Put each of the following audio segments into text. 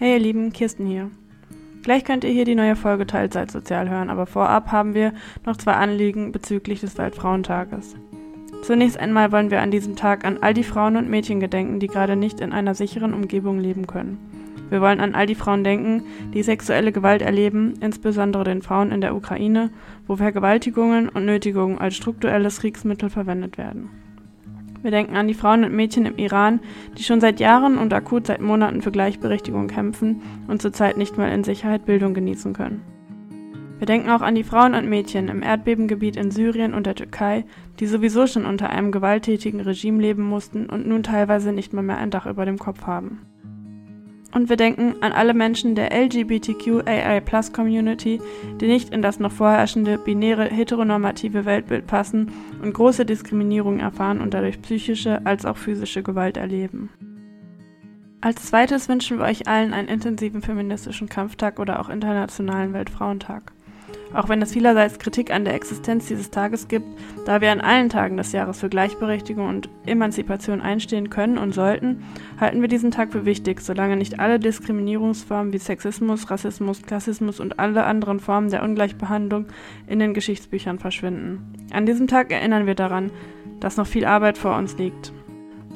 Hey ihr Lieben, Kirsten hier. Gleich könnt ihr hier die neue Folge Teilzeit Sozial hören, aber vorab haben wir noch zwei Anliegen bezüglich des Weltfrauentages. Zunächst einmal wollen wir an diesem Tag an all die Frauen und Mädchen gedenken, die gerade nicht in einer sicheren Umgebung leben können. Wir wollen an all die Frauen denken, die sexuelle Gewalt erleben, insbesondere den Frauen in der Ukraine, wo Vergewaltigungen und Nötigungen als strukturelles Kriegsmittel verwendet werden. Wir denken an die Frauen und Mädchen im Iran, die schon seit Jahren und akut seit Monaten für Gleichberechtigung kämpfen und zurzeit nicht mal in Sicherheit Bildung genießen können. Wir denken auch an die Frauen und Mädchen im Erdbebengebiet in Syrien und der Türkei, die sowieso schon unter einem gewalttätigen Regime leben mussten und nun teilweise nicht mal mehr ein Dach über dem Kopf haben. Und wir denken an alle Menschen der LGBTQAI-Plus-Community, die nicht in das noch vorherrschende binäre heteronormative Weltbild passen und große Diskriminierung erfahren und dadurch psychische als auch physische Gewalt erleben. Als zweites wünschen wir euch allen einen intensiven feministischen Kampftag oder auch Internationalen Weltfrauentag. Auch wenn es vielerseits Kritik an der Existenz dieses Tages gibt, da wir an allen Tagen des Jahres für Gleichberechtigung und Emanzipation einstehen können und sollten, halten wir diesen Tag für wichtig, solange nicht alle Diskriminierungsformen wie Sexismus, Rassismus, Klassismus und alle anderen Formen der Ungleichbehandlung in den Geschichtsbüchern verschwinden. An diesem Tag erinnern wir daran, dass noch viel Arbeit vor uns liegt.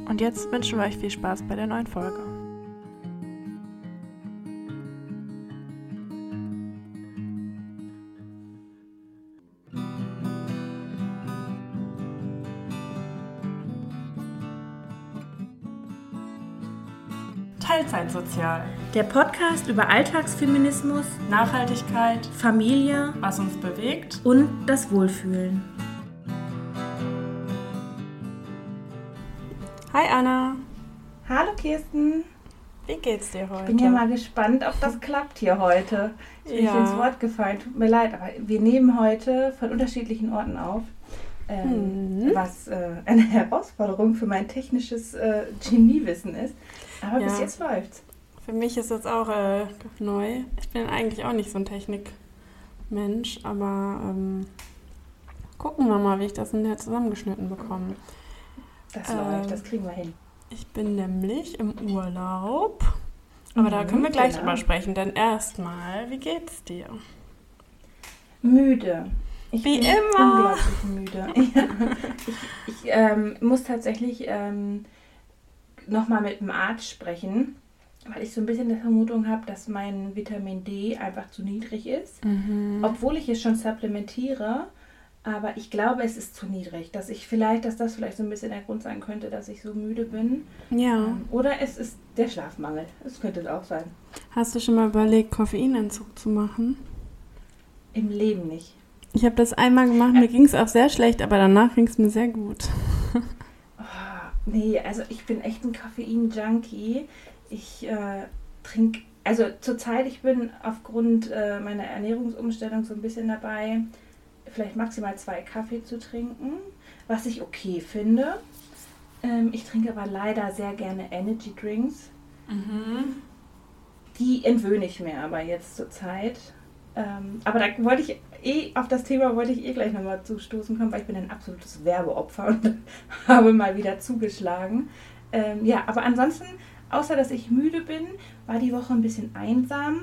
Und jetzt wünschen wir euch viel Spaß bei der neuen Folge. Teilzeitsozial. Der Podcast über Alltagsfeminismus, Nachhaltigkeit, Familie, was uns bewegt und das Wohlfühlen. Hi Anna. Hallo Kirsten. Wie geht's dir heute? Ich bin ja mal gespannt, ob das klappt hier heute. Ich bin Ja. nicht ins Wort gefallen, tut mir leid, aber wir nehmen heute von unterschiedlichen Orten auf. Ähm, Mhm. Was äh, eine Herausforderung für mein technisches äh, Geniewissen ist. Aber bis Ja. jetzt läuft's. Für mich ist das auch äh, neu. Ich bin eigentlich auch nicht so ein Technikmensch, aber ähm, gucken wir mal, wie ich das nachher zusammengeschnitten bekomme. Das Ähm. läuft, das kriegen wir hin. Ich bin nämlich im Urlaub. Aber da Mhm, können wir gleich genau. drüber sprechen, denn erstmal, wie geht's dir? Müde. Ich Wie bin immer. Unglaublich müde. ja. Ich, ich ähm, muss tatsächlich ähm, nochmal mit dem Arzt sprechen, weil ich so ein bisschen die Vermutung habe, dass mein Vitamin D einfach zu niedrig ist. Mhm. Obwohl ich es schon supplementiere, aber ich glaube, es ist zu niedrig. Dass ich vielleicht, dass das vielleicht so ein bisschen der Grund sein könnte, dass ich so müde bin. Ja. Ähm, Oder es ist der Schlafmangel. Das könnte es auch sein. Hast du schon mal überlegt, Koffeinentzug zu machen? Im Leben nicht. Ich habe das einmal gemacht, mir ging es auch sehr schlecht, aber danach ging es mir sehr gut. Nee, also ich bin echt ein Koffein-Junkie. Ich äh, trinke, also zurzeit, ich bin aufgrund äh, meiner Ernährungsumstellung so ein bisschen dabei, vielleicht maximal zwei Kaffee zu trinken, was ich okay finde. Ähm, ich trinke aber leider sehr gerne Energy Drinks. Mhm. Die entwöhne ich mir aber jetzt zurzeit. Ähm, aber da wollte ich eh, auf das Thema wollte ich eh gleich nochmal zustoßen kommen, weil ich bin ein absolutes Werbeopfer und habe mal wieder zugeschlagen. Ähm, ja, aber ansonsten, außer dass ich müde bin, war die Woche ein bisschen einsam.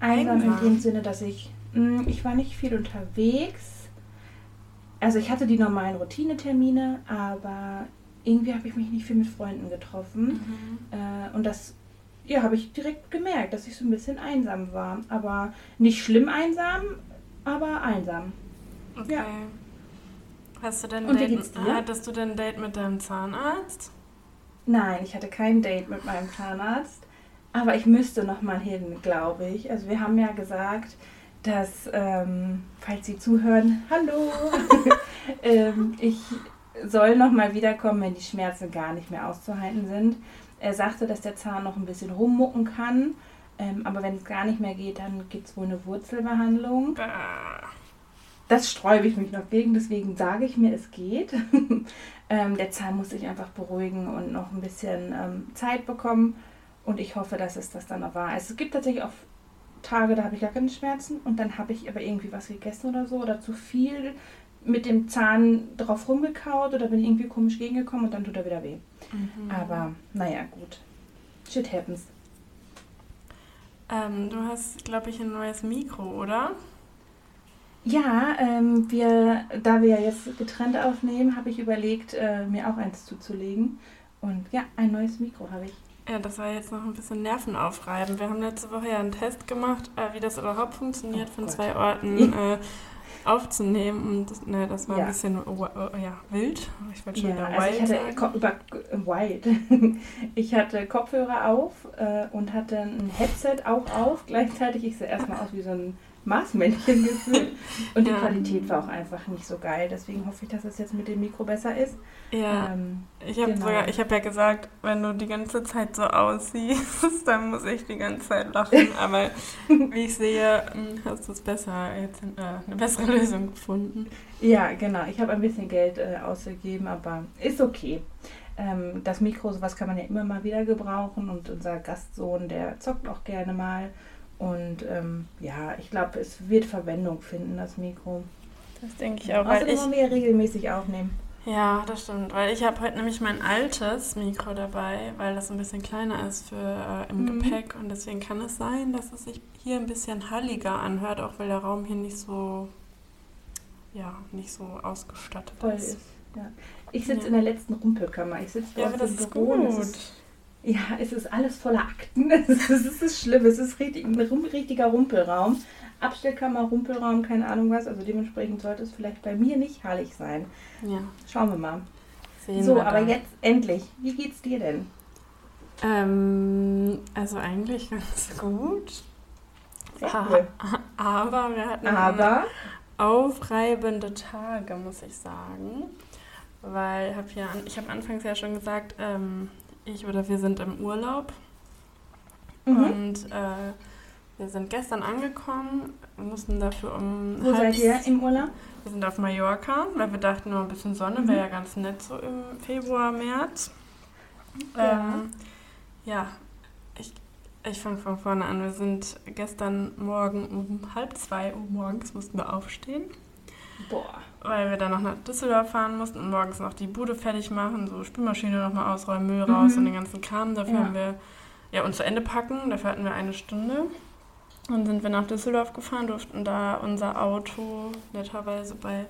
Einsam, Einsam? in dem Sinne, dass ich, mh, ich war nicht viel unterwegs. Also ich hatte die normalen Routinetermine, aber irgendwie habe ich mich nicht viel mit Freunden getroffen. Äh, und das ja, habe ich direkt gemerkt, dass ich so ein bisschen einsam war. Aber nicht schlimm einsam, aber einsam. Okay. Ja. Hast du denn Und Date, hattest du denn ein Date mit deinem Zahnarzt? Nein, ich hatte kein Date mit meinem Zahnarzt. Aber ich müsste noch mal hin, glaube ich. Also wir haben ja gesagt, dass, ähm, falls Sie zuhören, hallo, ähm, ich soll noch mal wiederkommen, wenn die Schmerzen gar nicht mehr auszuhalten sind. Er sagte, dass der Zahn noch ein bisschen rummucken kann. Ähm, aber wenn es gar nicht mehr geht, dann gibt es wohl eine Wurzelbehandlung. Das sträube ich mich noch gegen, deswegen sage ich mir, es geht. ähm, der Zahn muss sich einfach beruhigen und noch ein bisschen ähm, Zeit bekommen. Und ich hoffe, dass es das dann noch war. Also es gibt tatsächlich auch Tage, da habe ich gar keine Schmerzen und dann habe ich aber irgendwie was gegessen oder so oder zu viel mit dem Zahn drauf rumgekaut oder bin irgendwie komisch gegengekommen und dann tut er wieder weh. Mhm. Aber naja, gut. Shit happens. Ähm, du hast, glaube ich, ein neues Mikro, oder? Ja, ähm, wir, da wir ja jetzt getrennt aufnehmen, habe ich überlegt, äh, mir auch eins zuzulegen. Und ja, ein neues Mikro habe ich. Ja, das war jetzt noch ein bisschen nervenaufreibend. Wir haben letzte Woche ja einen Test gemacht, äh, wie das überhaupt funktioniert, Oh von Gott. zwei Orten äh, aufzunehmen. Und das, ne, das war Ja. ein bisschen äh, ja, wild. Ich wollte schon Ja, wieder also ich wild hatte, über, wild. ich hatte Kopfhörer auf äh, und hatte ein Headset auch auf. Gleichzeitig, ich sah erstmal aus wie so ein Marsmännchen gefühlt. Und die Ja. Qualität war auch einfach nicht so geil. Deswegen hoffe ich, dass es jetzt mit dem Mikro besser ist. Ja, Ähm, ich habe genau. sogar, ich habe ja gesagt, wenn du die ganze Zeit so aussiehst, dann muss ich die ganze Zeit lachen. Aber wie ich sehe, hm, hast du es besser, jetzt äh, eine bessere Lösung gefunden. Ja, genau. Ich habe ein bisschen Geld äh, ausgegeben, aber ist okay. Ähm, das Mikro, sowas kann man ja immer mal wieder gebrauchen und unser Gastsohn, der zockt auch gerne mal. Und ähm, ja, ich glaube, es wird Verwendung finden, das Mikro. Das denke ich auch, weil Außerdem ich wollen wir ja regelmäßig aufnehmen. Ja, das stimmt, weil ich habe heute nämlich mein altes Mikro dabei, weil das ein bisschen kleiner ist für äh, im Mhm. Gepäck und deswegen kann es sein, dass es sich hier ein bisschen halliger anhört, auch weil der Raum hier nicht so ja, nicht so ausgestattet Voll ist. ist. Ja. Ich sitze Ja. in der letzten Rumpelkammer. Ich sitze Ja, das im ist Büro und gut. Es ist, ja, es ist alles voller Akten. Es ist, es ist schlimm. Es ist richtig, ein richtiger Rumpelraum. Abstellkammer, Rumpelraum, keine Ahnung was. Also dementsprechend sollte es vielleicht bei mir nicht hallig sein. Ja, Schauen wir mal. sehen so, wir aber dann. jetzt endlich. Wie geht's dir denn? Ähm, also eigentlich ganz gut. Cool. Aber wir hatten Aber aufreibende Tage, muss ich sagen. Weil hab ja, ich habe anfangs ja schon gesagt, ähm, ich oder wir sind im Urlaub. mhm. Und äh, wir sind gestern angekommen, mussten dafür um wo halb- seid ihr im Urlaub? Wir sind auf Mallorca, weil wir dachten, nur ein bisschen Sonne Mhm. wäre ja ganz nett so im Februar, März. Ja. Ähm, ja, ich, ich fange von vorne an. Wir sind gestern Morgen um halb zwei Uhr morgens mussten wir aufstehen, Boah. Weil wir dann noch nach Düsseldorf fahren mussten und morgens noch die Bude fertig machen, so Spülmaschine nochmal ausräumen, Müll Mhm. raus und den ganzen Kram. Dafür Ja. haben wir ja uns zu Ende packen. Dafür hatten wir eine Stunde. Dann sind wir nach Düsseldorf gefahren, durften da unser Auto netterweise bei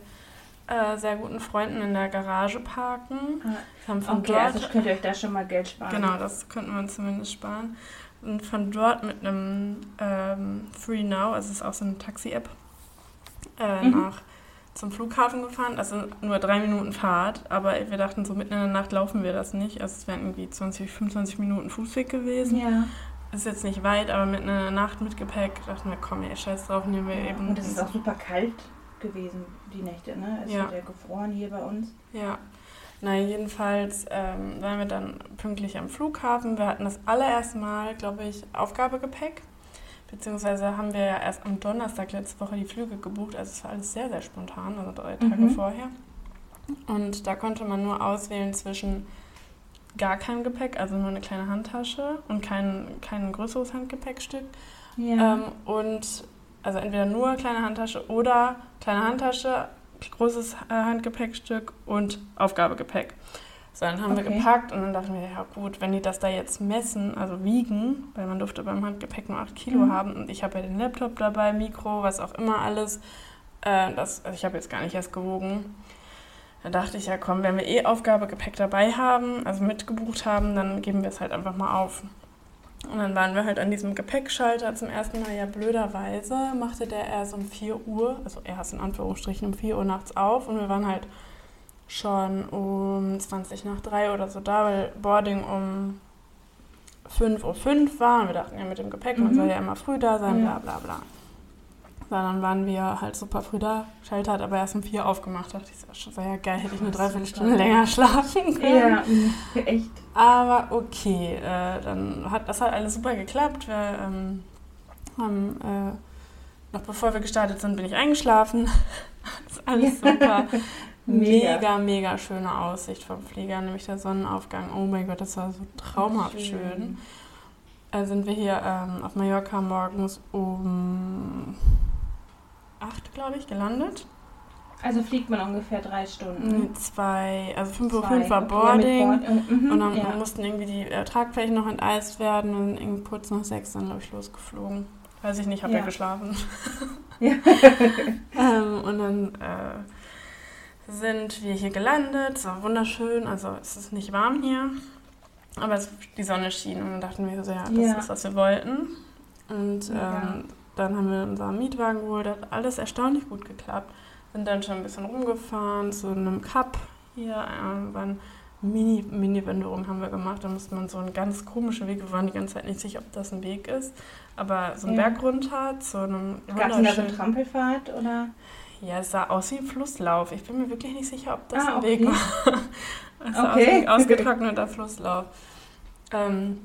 äh, sehr guten Freunden in der Garage parken. Wir haben von Okay, dort, also könnt ihr euch da schon mal Geld sparen. genau, das könnten wir uns zumindest sparen. Und von dort mit einem ähm, Free Now, also es ist auch so eine Taxi-App, äh, Mhm. nach zum Flughafen gefahren. Also nur drei Minuten Fahrt, aber wir dachten, so mitten in der Nacht laufen wir das nicht. Also es wären irgendwie 20, 25 Minuten Fußweg gewesen. Ja. Ist jetzt nicht weit, aber mitten in der Nacht mit Gepäck dachten wir, komm, ey, scheiß drauf, nehmen wir eben. Und es ist auch super kalt gewesen, die Nächte, ne? Es Ja. hat ja gefroren hier bei uns. Ja. Na, jedenfalls ähm, waren wir dann pünktlich am Flughafen. Wir hatten das allererste Mal, glaube ich, Aufgabegepäck. Beziehungsweise haben wir ja erst am Donnerstag letzte Woche die Flüge gebucht. Also es war alles sehr, sehr spontan, also drei Tage Mhm. vorher. Und da konnte man nur auswählen zwischen gar keinem Gepäck, also nur eine kleine Handtasche und kein, kein größeres Handgepäckstück. Ja. Ähm, und also entweder nur kleine Handtasche oder kleine Handtasche, großes äh, Handgepäckstück und Aufgabegepäck. So, dann haben wir Okay. gepackt und dann dachten wir, ja gut, wenn die das da jetzt messen, also wiegen, weil man durfte beim Handgepäck nur 8 Kilo Mhm. haben und ich habe ja den Laptop dabei, Mikro, was auch immer alles. Äh, das, also ich habe jetzt gar nicht erst gewogen. Da dachte ich, ja komm, wenn wir eh Aufgabegepäck dabei haben, also mitgebucht haben, dann geben wir es halt einfach mal auf. Und dann waren wir halt an diesem Gepäckschalter zum ersten Mal. Ja, blöderweise machte der erst um 4 Uhr, also erst in Anführungsstrichen um 4 Uhr nachts auf. Und wir waren halt schon um 20 nach 3 oder so da, weil Boarding um 5.05 Uhr war. Und wir dachten ja mit dem Gepäck, man Mhm. soll ja immer früh da sein, bla Ja. bla bla. Dann waren wir halt super früh da. Schalter hat aber erst um 4 aufgemacht. Da dachte ich, das schon sehr geil, hätte ich eine Dreiviertelstunde länger schlafen können. ja, echt. Aber okay, äh, dann hat das hat alles super geklappt. Wir ähm, haben, äh, noch bevor wir gestartet sind, bin ich eingeschlafen. das ist alles super. Mega. mega, mega schöne Aussicht vom Flieger, nämlich der Sonnenaufgang. Oh mein Gott, das war so traumhaft schön. Äh, sind wir hier ähm, auf Mallorca morgens um 8, glaube ich, gelandet. Also fliegt man ungefähr drei Stunden. Zwei, also 5.05 Uhr Zwei. war Okay, Boarding. mit Board- mhm, Und dann ja. mussten irgendwie die äh, Tragflächen noch enteist werden und irgendwie kurz nach sechs dann, glaube ich, losgeflogen. Weiß ich nicht, habe ja. Ja. geschlafen. Ja. ähm, und dann äh, sind wir hier gelandet. Es war wunderschön, also es ist nicht warm hier, aber es, die Sonne schien und dann dachten wir so, ja, das Ja. ist, was wir wollten. Und ähm, dann haben wir unseren Mietwagen geholt, hat alles erstaunlich gut geklappt. Sind dann schon ein bisschen rumgefahren zu einem Cup hier, äh, waren Mini, Mini-Wanderung haben wir gemacht. Da musste man so einen ganz komischen Weg, wir waren die ganze Zeit nicht sicher, ob das ein Weg ist, aber so einen Ja. Berg runter zu einem Gab es da so eine Trampelfahrt oder? Ja, es sah aus wie ein Flusslauf. Ich bin mir wirklich nicht sicher, ob das Ah, ein Weg war. es sah Okay. aus wie ein ausgetrockneter Flusslauf. Ähm,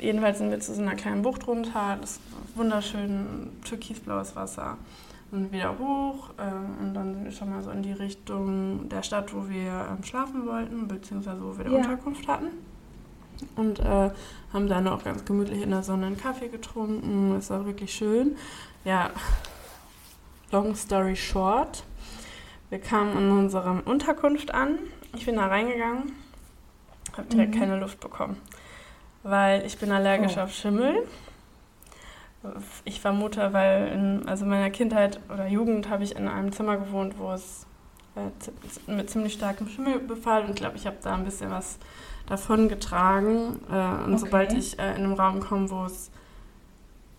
jedenfalls sind wir zu so einer kleinen Bucht runter. Das wunderschön türkisblaues Wasser. Und wieder hoch. ähm, und dann sind wir schon mal so in die Richtung der Stadt, wo wir ähm, schlafen wollten, beziehungsweise wo wir die Ja. Unterkunft hatten. Und äh, haben dann auch ganz gemütlich in der Sonne einen Kaffee getrunken. Es war wirklich schön. Ja, long story short. Wir kamen in unserer Unterkunft an. Ich bin da reingegangen, habe direkt Mhm. keine Luft bekommen, weil ich bin allergisch Oh. auf Schimmel. Ich vermute, weil in also meiner Kindheit oder Jugend habe ich in einem Zimmer gewohnt, wo es äh, mit ziemlich starkem Schimmel befall und ich glaube, ich habe da ein bisschen was davon getragen. Äh, und Okay. sobald ich äh, in einen Raum komme, wo es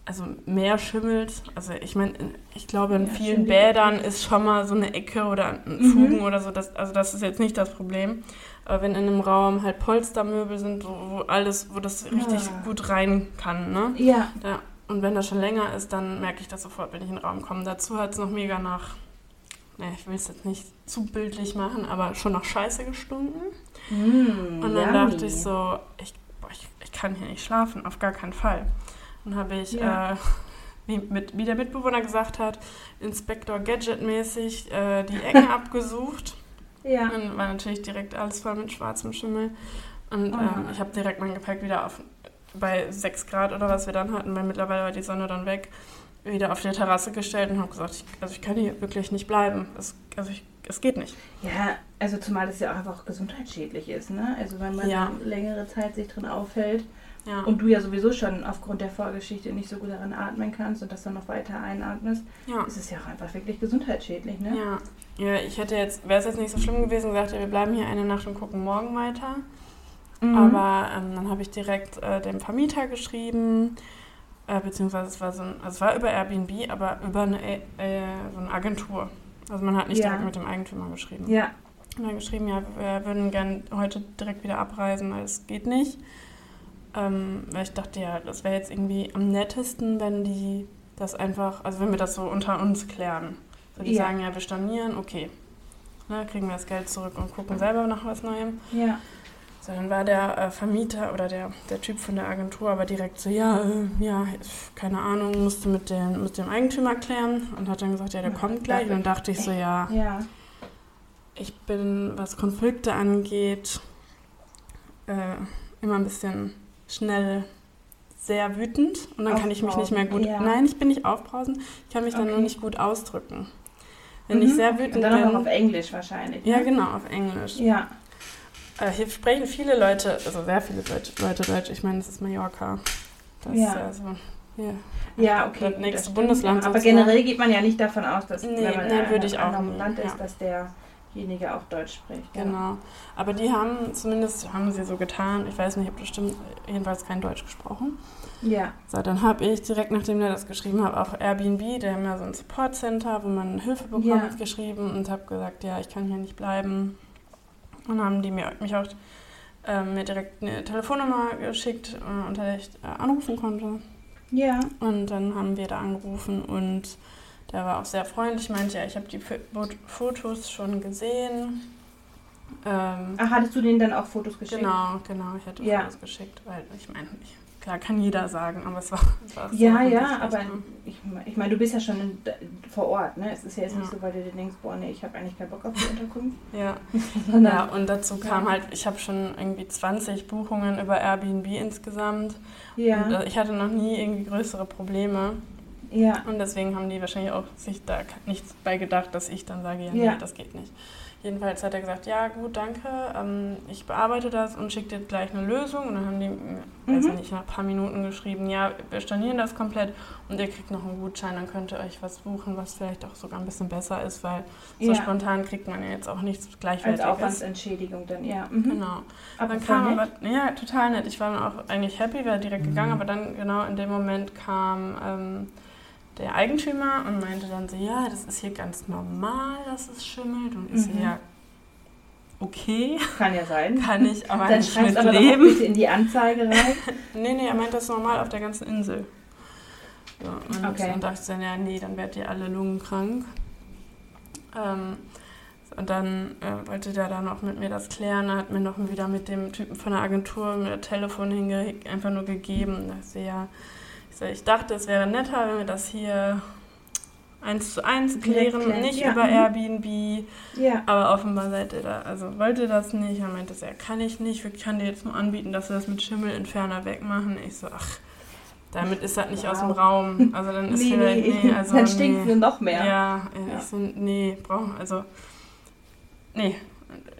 also mehr schimmelt, also ich meine, ich glaube, in Ja, vielen. Bädern ist schon mal so eine Ecke oder ein Mhm. Fugen oder so, das, also das ist jetzt nicht das Problem. Aber wenn in einem Raum halt Polstermöbel sind, wo, alles, wo das richtig Ah. gut rein kann, ne? Ja. Ja, und wenn das schon länger ist, dann merke ich das sofort, wenn ich in den Raum komme. Dazu hat es noch mega nach, ne, ich will es jetzt nicht zu bildlich machen, aber schon nach Scheiße gestunken. Mm, Und dann yummy. dachte ich so, ich, boah, ich, ich kann hier nicht schlafen, auf gar keinen Fall. Dann habe ich, Ja. äh, wie, mit, wie der Mitbewohner gesagt hat, Inspektor Gadget-mäßig äh, die Ecken abgesucht. Ja. Dann war natürlich direkt alles voll mit schwarzem Schimmel. Und Oh ähm, ich habe direkt mein Gepäck wieder auf, bei 6 Grad oder was wir dann hatten, weil mittlerweile war die Sonne dann weg, wieder auf die Terrasse gestellt und habe gesagt, ich, also ich kann hier wirklich nicht bleiben. Es, also ich, es geht nicht. Ja, also zumal es ja auch einfach gesundheitsschädlich ist, ne? Also wenn man Ja. längere Zeit sich drin aufhält Ja. und du ja sowieso schon aufgrund der Vorgeschichte nicht so gut daran atmen kannst und das dann noch weiter einatmest, ja. ist es ja auch einfach wirklich gesundheitsschädlich, ne? Ja. ja, ich hätte jetzt, wäre es jetzt nicht so schlimm gewesen, gesagt, ja, wir bleiben hier eine Nacht und gucken morgen weiter. Mhm. Aber ähm, dann habe ich direkt äh, dem Vermieter geschrieben, äh, beziehungsweise es war so ein, also es war über Airbnb, aber über eine, äh, so eine Agentur. Also man hat nicht Ja. direkt mit dem Eigentümer geschrieben. Ja, Und dann geschrieben, ja, wir würden gern heute direkt wieder abreisen, weil es geht nicht. Ähm, weil ich dachte, ja, das wäre jetzt irgendwie am nettesten, wenn die das einfach, also wenn wir das so unter uns klären. So, die Ja. sagen, ja, wir stornieren, okay. Ne, kriegen wir das Geld zurück und gucken selber nach was Neuem. ja. So, dann war der äh, Vermieter oder der, der Typ von der Agentur aber direkt so, ja, äh, ja, keine Ahnung, musste mit dem, mit dem Eigentümer klären und hat dann gesagt, ja, der Ja, kommt gleich. Und dann dachte ich so, ja, Ja. ich bin, was Konflikte angeht, äh, immer ein bisschen schnell sehr wütend und dann kann ich mich nicht mehr gut. Ja. Nein, ich bin nicht aufbrausend, ich kann mich dann nur Okay. nicht gut ausdrücken. Wenn Mhm. ich sehr Und wütend dann auch noch auf bin. Englisch wahrscheinlich. Ja, ne? genau, auf Englisch. Ja, Äh, hier sprechen viele Leute, also sehr viele Leute, Leute Deutsch. Ich meine, das ist Mallorca. Das Ja. ist ja. ja, okay. Das nächste. Bundesland Aber sozusagen. generell geht man ja nicht davon aus, dass Nee, wenn man nein, in einem auch anderen Land ist, ja. dass derjenige auch Deutsch spricht. Ja. Genau. Aber die haben zumindest, haben sie so getan, ich weiß nicht, ob das stimmt, jedenfalls kein Deutsch gesprochen. Ja, So, dann habe ich direkt, nachdem der das geschrieben hat, auf Airbnb, der haben ja so ein Support Center, wo man Hilfe bekommt, Ja. geschrieben und habe gesagt, ja, ich kann hier nicht bleiben. Und haben die mir, mich auch ähm, mir direkt eine Telefonnummer geschickt, äh, unter der ich äh, anrufen konnte. ja. Und dann haben wir da angerufen und der war auch sehr freundlich, meinte, ja, ich habe die Fotos schon gesehen. Ähm, Ach, hattest du denen dann auch Fotos geschickt? genau, genau, ich hätte Ja. Fotos geschickt, weil ich meine, klar kann jeder sagen, aber es war, es war Ja, ja, aber ne? ich, ich meine, du bist ja schon in, vor Ort, ne? Es ist ja jetzt nicht Ja. so, weil du dir denkst, boah, nee, ich habe eigentlich keinen Bock auf die Unterkunft. Ja. Ja, und dazu kam Ja. halt, ich habe schon irgendwie 20 Buchungen über Airbnb insgesamt. ja, Und äh, ich hatte noch nie irgendwie größere Probleme. Ja. Und deswegen haben die wahrscheinlich auch sich da nichts bei gedacht, dass ich dann sage, ja, Ja. nee, das geht nicht. Jedenfalls hat er gesagt, ja gut, danke, ähm, ich bearbeite das und schicke dir gleich eine Lösung. Und dann haben die, weiß Mhm. ich nicht, nach ein paar Minuten geschrieben, ja, wir stornieren das komplett und ihr kriegt noch einen Gutschein, dann könnt ihr euch was buchen, was vielleicht auch sogar ein bisschen besser ist, weil so Ja. spontan kriegt man ja jetzt auch nichts Als Gleichwertiges. Aufwandsentschädigung dann, ja. Mhm. Genau. Aber Dann kam aber, ja, total nett. Ich war dann auch eigentlich happy, wäre direkt Mhm. gegangen, aber dann genau in dem Moment kam ähm, der Eigentümer und meinte dann so, ja, das ist hier ganz normal, dass es schimmelt. Und so, Mhm. ja, okay, Kann ja sein. kann ich aber Dann nicht mit aber doch leben. bitte in die Anzeige rein. Nee, nee, er meint das ist normal auf der ganzen Insel. So, und Okay. dann dachte ich dann, ja, nee, dann werdet ihr alle lungenkrank. Ähm, und dann äh, wollte der dann auch mit mir das klären. Er hat mir noch wieder mit dem Typen von der Agentur mit dem Telefon hinge einfach nur gegeben. Da so, ja, so, ich dachte, es wäre netter, wenn wir das hier eins zu eins Direkt klären, klären, nicht ja, über mhm. Airbnb. Ja. Aber offenbar seid ihr da, also wollte ihr das nicht. Er meinte, so, ja, kann ich nicht. Ich kann dir jetzt nur anbieten, dass wir das mit Schimmelentferner wegmachen. Ich so, ach, damit ist das nicht aus dem Wow. Raum. Also dann ist Nee, vielleicht, nee, nee, also dann stinkt nee. es noch mehr. Ja, Ja. ich so, nee, brauchen, also, nee.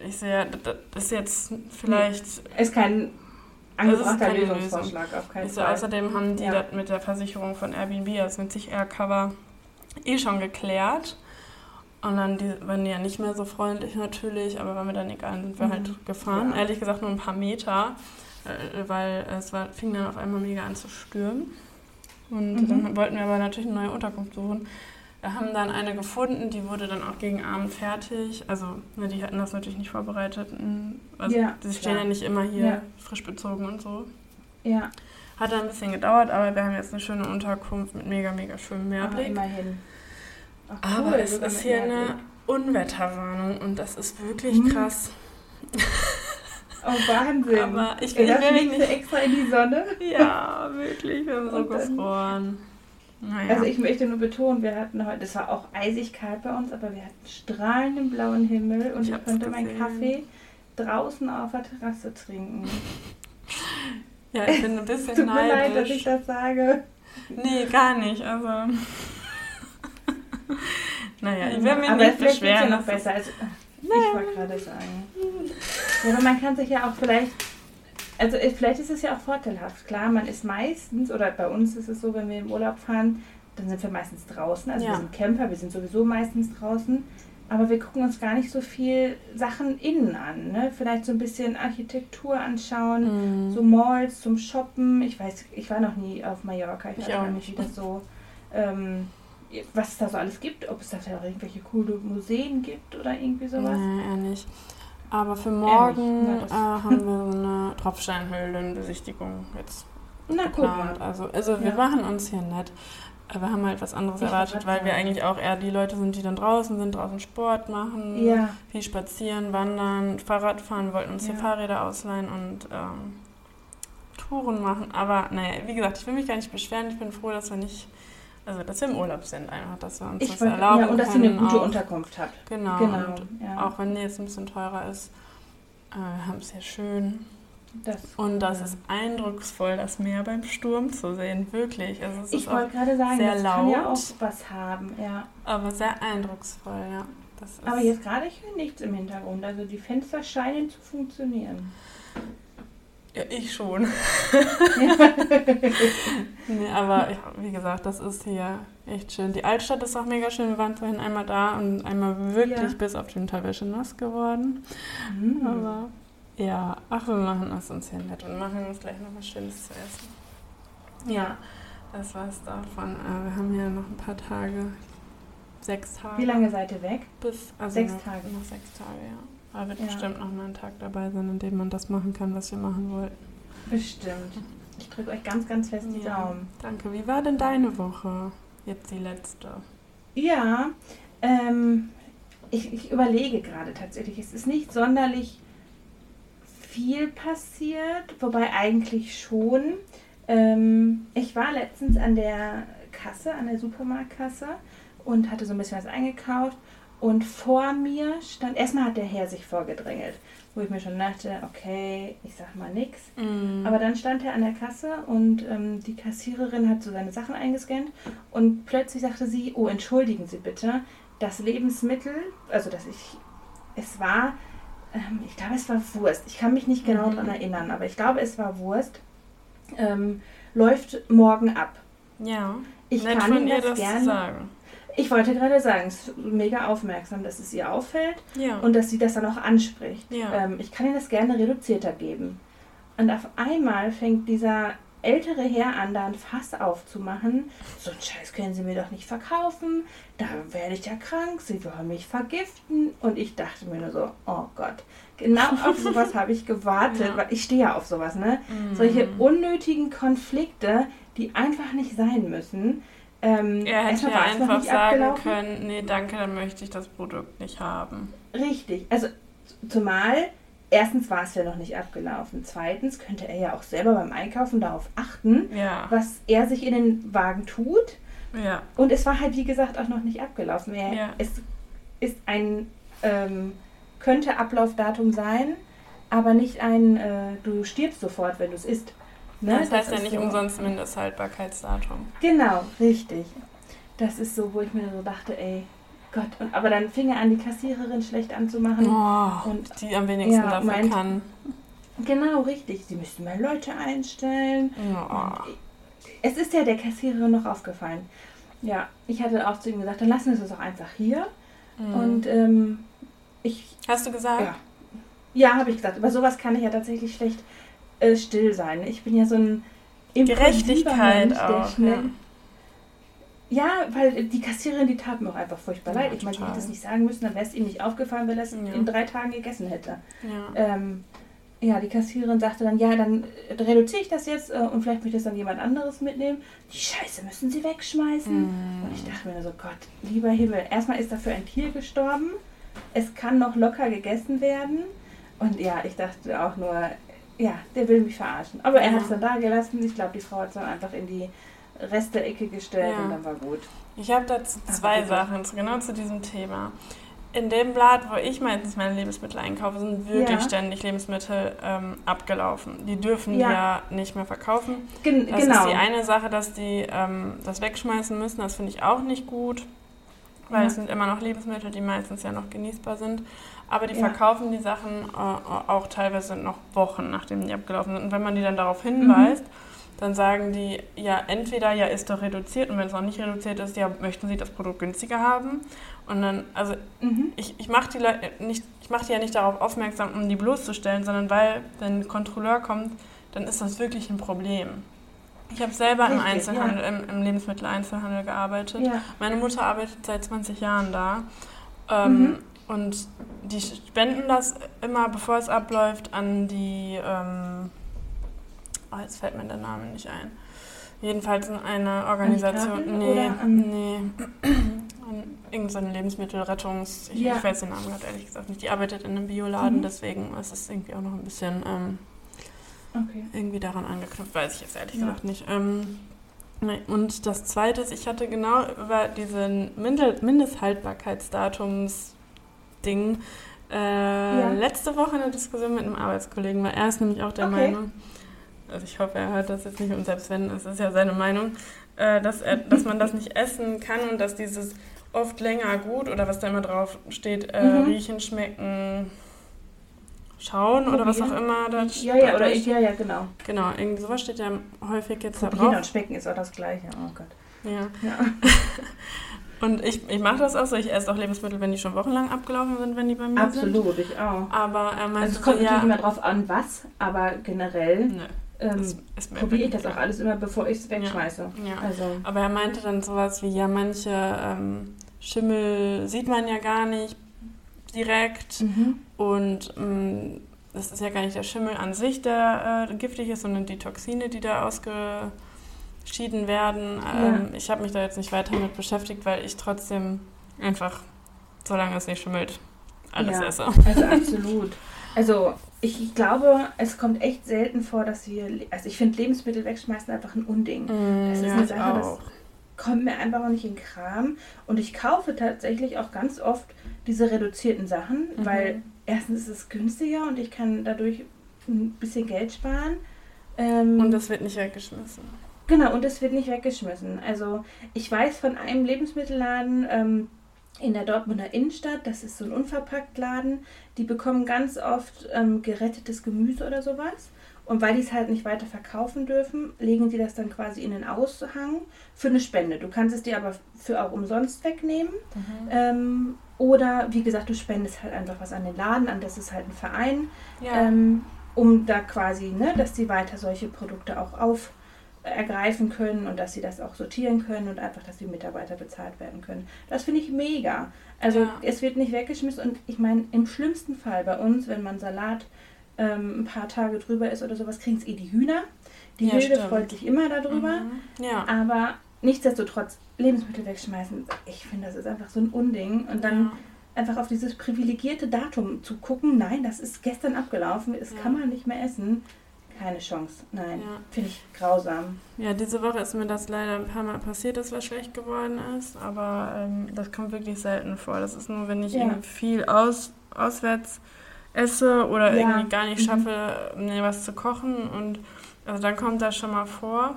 Ich sehe, ja, das ist jetzt vielleicht, Ist kein angebrachter keine Lösungsvorschlag auf keinen Fall. außerdem haben die Ja. das mit der Versicherung von Airbnb, also mit sich Aircover, eh schon geklärt. Und dann die, waren die ja nicht mehr so freundlich natürlich, aber war mir dann egal, sind wir Mhm. halt gefahren. Ja. Ehrlich gesagt nur ein paar Meter, äh, weil es war, fing dann auf einmal mega an zu stürmen. Und Mhm. dann wollten wir aber natürlich eine neue Unterkunft suchen. Wir haben dann eine gefunden, die wurde dann auch gegen Abend fertig. Also, ne, die hatten das natürlich nicht vorbereitet. Also, Ja, die stehen klar. ja nicht immer hier Ja. frisch bezogen und so. Ja, Hat dann ein bisschen gedauert, aber wir haben jetzt eine schöne Unterkunft mit mega, mega schönem aber Meerblick. immerhin. Ach, Aber cool, es sogar ist hier Meerblick. eine Unwetterwarnung und das ist wirklich Mhm. krass. Oh, Wahnsinn. Aber ich, Ey, ich will du nicht. extra in die Sonne. Ja, wirklich, wir haben so gefroren. Naja. Also ich möchte nur betonen, wir hatten heute, es war auch eisig kalt bei uns, aber wir hatten strahlenden blauen Himmel und Ich ich, konnte meinen. Kaffee draußen auf der Terrasse trinken. ja, ich bin ein bisschen Tut mir leid, dass neidisch. ich das sage. Nee, gar nicht. Also. naja, ich will mich aber nicht beschweren. ja noch besser. Also, ich wollte gerade sagen. Ja, aber man kann sich ja auch vielleicht, also äh, vielleicht ist es ja auch vorteilhaft. Klar, man ist meistens, oder bei uns ist es so, wenn wir im Urlaub fahren, dann sind wir meistens draußen. Also Ja. wir sind Camper, wir sind sowieso meistens draußen. Aber wir gucken uns gar nicht so viel Sachen innen an. Ne? Vielleicht so ein bisschen Architektur anschauen, Mhm. so Malls zum Shoppen. Ich weiß, ich war noch nie auf Mallorca. Ich, Ich weiß auch gar nicht, wie das so, ähm, was es da so alles gibt. Ob es da irgendwelche coole Museen gibt oder irgendwie sowas. Nee, eher nicht. Aber für morgen das- äh, haben wir so eine Tropfsteinhöhlenbesichtigung jetzt Na, geplant. Also, also wir Ja. machen uns hier nett. Aber Wir haben halt was anderes Ich erwartet, weil wir eigentlich auch eher die Leute sind, die dann draußen sind, draußen Sport machen, Ja, viel spazieren, wandern, Fahrrad fahren, wollten uns hier Ja. Fahrräder ausleihen und ähm, Touren machen. Aber naja, wie gesagt, ich will mich gar nicht beschweren. Ich bin froh, dass wir nicht, also dass wir im Urlaub sind einfach, dass wir uns ich das wollte, erlauben ja, und dass sie eine gute auch. Unterkunft hat. Genau. Genau. Ja. auch wenn die jetzt ein bisschen teurer ist, äh, haben es hier schön. Das, Und das ist eindrucksvoll, das Meer beim Sturm zu sehen, wirklich. Also es ich wollte gerade sagen, sehr das kann ja auch laut. was haben. Ja. aber sehr eindrucksvoll, ja. Aber jetzt gerade, ich höre nichts im Hintergrund. Also die Fenster scheinen zu funktionieren. Ja, ich schon. nee, aber ich, wie gesagt, das ist hier echt schön. Die Altstadt ist auch mega schön. Wir waren vorhin einmal da und einmal wirklich Ja. bis auf die Unterwäsche nass geworden. Mhm. Aber ja, ach, wir machen es uns hier nett und machen uns gleich noch was Schönes zu essen. Ja. Das war's davon. Äh, wir haben hier noch ein paar Tage. Sechs Tage. Wie lange seid ihr weg? Bis, also Sechs noch, Tage. Noch sechs Tage, ja. Aber wird Ja. bestimmt noch mal ein Tag dabei sein, an dem man das machen kann, was wir machen wollten. Bestimmt. Ich drücke euch ganz, ganz fest die Daumen. Danke. Wie war denn deine Woche? Jetzt die letzte. Ja, ähm, ich, ich überlege gerade tatsächlich. Es ist nicht sonderlich viel passiert, wobei eigentlich schon. Ähm, ich war letztens an der Kasse, an der Supermarktkasse und hatte so ein bisschen was eingekauft Und vor mir stand, erstmal hat der Herr sich vorgedrängelt, wo ich mir schon dachte, okay, ich sag mal nix. Mhm. Aber dann stand er an der Kasse und ähm, die Kassiererin hat so seine Sachen eingescannt und plötzlich sagte sie, oh, entschuldigen Sie bitte, das Lebensmittel, also dass ich, es war, ähm, ich glaube, es war Wurst. Ich kann mich nicht genau Mhm. daran erinnern, aber ich glaube, es war Wurst. Ähm, läuft morgen ab. ja. Ich Nett kann Ihnen das das gerne. sagen. Ich wollte gerade sagen, es ist mega aufmerksam, dass es ihr auffällt Ja. und dass sie das dann auch anspricht. Ja. Ähm, ich kann Ihnen das gerne reduzierter geben. Und auf einmal fängt dieser ältere Herr an, da ein Fass aufzumachen. So einen Scheiß können Sie mir doch nicht verkaufen. Da werde ich ja krank. Sie wollen mich vergiften. Und ich dachte mir nur so, oh Gott. Genau auf sowas habe ich gewartet, Ja. weil ich stehe ja auf sowas, ne? Mhm. Solche unnötigen Konflikte, die einfach nicht sein müssen. Ähm, Er hätte ja einfach sagen abgelaufen. können, nee, danke, dann möchte ich das Produkt nicht haben. Richtig. Also zumal, erstens war es ja noch nicht abgelaufen. Zweitens könnte er ja auch selber beim Einkaufen darauf achten, Ja. was er sich in den Wagen tut. Ja. Und es war halt, wie gesagt, auch noch nicht abgelaufen. Er, Ja. Es ist ein, ähm, könnte Ablaufdatum sein, aber nicht ein, äh, du stirbst sofort, wenn du es isst. Ne? Das heißt ja nicht so- umsonst Mindesthaltbarkeitsdatum. Genau, richtig. Das ist so, wo ich mir so dachte, ey, Gott. Und, aber dann fing er an, die Kassiererin schlecht anzumachen. Oh, Und die am wenigsten ja, dafür meint- kann. Genau, richtig. Sie müssten mal Leute einstellen. Und es ist ja der Kassiererin noch aufgefallen. Ja, ich hatte auch zu ihm gesagt, dann lassen wir es doch einfach hier. Mhm. Und ähm, ich, Hast du gesagt? ja, ja habe ich gesagt. Aber sowas kann ich ja tatsächlich schlecht äh, still sein. Ich bin ja so ein Gerechtigkeit Mensch, auch. schnell, Ja. Ja, weil die Kassiererin, die tat mir auch einfach furchtbar Ja, leid. Ich meine, ich hätte es nicht sagen müssen, dann wäre es ihm nicht aufgefallen, weil er es Ja. in drei Tagen gegessen hätte. Ja. Ähm, ja, die Kassiererin sagte dann, ja, dann reduziere ich das jetzt äh, und vielleicht möchte es dann jemand anderes mitnehmen. Die Scheiße müssen sie wegschmeißen. Mhm. Und ich dachte mir so, Gott, lieber Himmel, erstmal ist dafür ein Tier gestorben. Es kann noch locker gegessen werden. Und ja, ich dachte auch nur, ja, der will mich verarschen. Aber er Ja. hat es dann da gelassen. Ich glaube, die Frau hat es dann einfach in die Reste-Ecke gestellt Ja. und dann war gut. Ich habe dazu Ach, zwei bitte. Sachen, zu- genau zu diesem Thema. In dem Blatt, wo ich meistens meine Lebensmittel einkaufe, sind wirklich Ja. ständig Lebensmittel ähm, abgelaufen. Die dürfen Ja. ja. nicht mehr verkaufen. Gen Das genau. ist die eine Sache, dass die ähm, das wegschmeißen müssen. Das finde ich auch nicht gut, weil es sind immer noch Lebensmittel, die meistens ja noch genießbar sind. Aber die Ja. verkaufen die Sachen äh, auch teilweise noch Wochen, nachdem die abgelaufen sind. Und wenn man die dann darauf hinweist, dann sagen die, ja, entweder ja ist doch reduziert und wenn es noch nicht reduziert ist, ja, möchten sie das Produkt günstiger haben. Und dann, also Mhm. ich, ich mache die, Leu- nicht- ich mach die ja nicht darauf aufmerksam, um die bloßzustellen, sondern weil, wenn ein Kontrolleur kommt, dann ist das wirklich ein Problem. Ich habe selber im Richtig, Einzelhandel, im, im Lebensmitteleinzelhandel gearbeitet. Ja. Meine Mutter arbeitet seit 20 Jahren da. Ähm, Mhm. Und die spenden das immer, bevor es abläuft, an die. Ähm, oh, jetzt fällt mir der Name nicht ein. Jedenfalls in eine Organisation. Tafel nee, an- nee. An irgendeine Lebensmittelrettungs. Ich, Ja. ich weiß den Namen gerade ehrlich gesagt nicht. Die arbeitet in einem Bioladen, Mhm. deswegen ist es irgendwie auch noch ein bisschen. Ähm, Okay. irgendwie daran angeknüpft, weiß ich jetzt ehrlich Ja. gesagt nicht. Ähm, nee, und das Zweite ist, ich hatte genau über diesen Mindel- Mindesthaltbarkeitsdatums-Ding äh, letzte Woche eine Diskussion mit einem Arbeitskollegen, weil er ist nämlich auch der Okay. Meinung, also ich hoffe, er hört das jetzt nicht und selbst wenn, es ist ja seine Meinung, äh, dass, er, dass man das nicht essen kann und dass dieses oft länger gut oder was da immer drauf steht, äh, Mhm. riechen, schmecken, schauen oder was auch Probieren. immer da Ja, ja, oder ich, ja, ja, genau. Genau, irgendwie sowas steht ja häufig jetzt da Probieren drauf. und schmecken ist auch das Gleiche. Oh Gott. Ja. Ja. Und ich, ich mache das auch so, ich esse auch Lebensmittel, wenn die schon wochenlang abgelaufen sind, wenn die bei mir sind. Absolut, ich auch. Aber er meinte, Also es kommt so, ja, natürlich immer drauf an, was, aber generell nö, ähm, probiere ich das auch alles immer, bevor ich es wegschmeiße. Ja. Also, Aber er meinte dann sowas wie, ja, manche ähm, Schimmel sieht man ja gar nicht direkt mhm. und ähm, das ist ja gar nicht der Schimmel an sich, der äh, giftig ist, sondern die Toxine, die da ausgeschieden werden. Ähm, Ich habe mich da jetzt nicht weiter mit beschäftigt, weil ich trotzdem einfach, solange es nicht schimmelt, alles Ja. esse. also absolut. Also ich, glaube, es kommt echt selten vor, dass wir, also ich finde Lebensmittel wegschmeißen einfach ein Unding. Mm, Das ist ja, eine Sache, das kommt mir einfach auch nicht in Kram. Und ich kaufe tatsächlich auch ganz oft diese reduzierten Sachen, Mhm. weil erstens ist es günstiger und ich kann dadurch ein bisschen Geld sparen. Ähm, Und das wird nicht weggeschmissen. Genau, und es wird nicht weggeschmissen. Also ich weiß von einem Lebensmittelladen ähm, in der Dortmunder Innenstadt, das ist so ein Unverpacktladen, die bekommen ganz oft ähm, gerettetes Gemüse oder sowas. Und weil die es halt nicht weiter verkaufen dürfen, legen die das dann quasi in den Aushang für eine Spende. Du kannst es dir aber für auch umsonst wegnehmen. Ähm, oder wie gesagt, du spendest halt einfach was an den Laden, an das ist halt ein Verein Ja. ähm, um da quasi, ne, dass die weiter solche Produkte auch auf ergreifen können und dass sie das auch sortieren können und einfach, dass die Mitarbeiter bezahlt werden können. Das finde ich mega. Also Ja. es wird nicht weggeschmissen und ich meine, im schlimmsten Fall bei uns, wenn man Salat ähm, ein paar Tage drüber ist oder sowas, kriegen es eh die Hühner. Die Ja, Hilde freut sich immer darüber. Mhm. Ja. Aber nichtsdestotrotz, Lebensmittel wegschmeißen, ich finde, das ist einfach so ein Unding. Und dann einfach auf dieses privilegierte Datum zu gucken, nein, das ist gestern abgelaufen, das Ja. kann man nicht mehr essen. Keine Chance. Nein, Ja. finde ich grausam. Ja, diese Woche ist mir das leider ein paar Mal passiert, dass was schlecht geworden ist, aber ähm, das kommt wirklich selten vor. Das ist nur, wenn ich Ja. irgendwie viel aus, auswärts esse oder Ja. irgendwie gar nicht Mhm. schaffe, mir was zu kochen und also dann kommt das schon mal vor.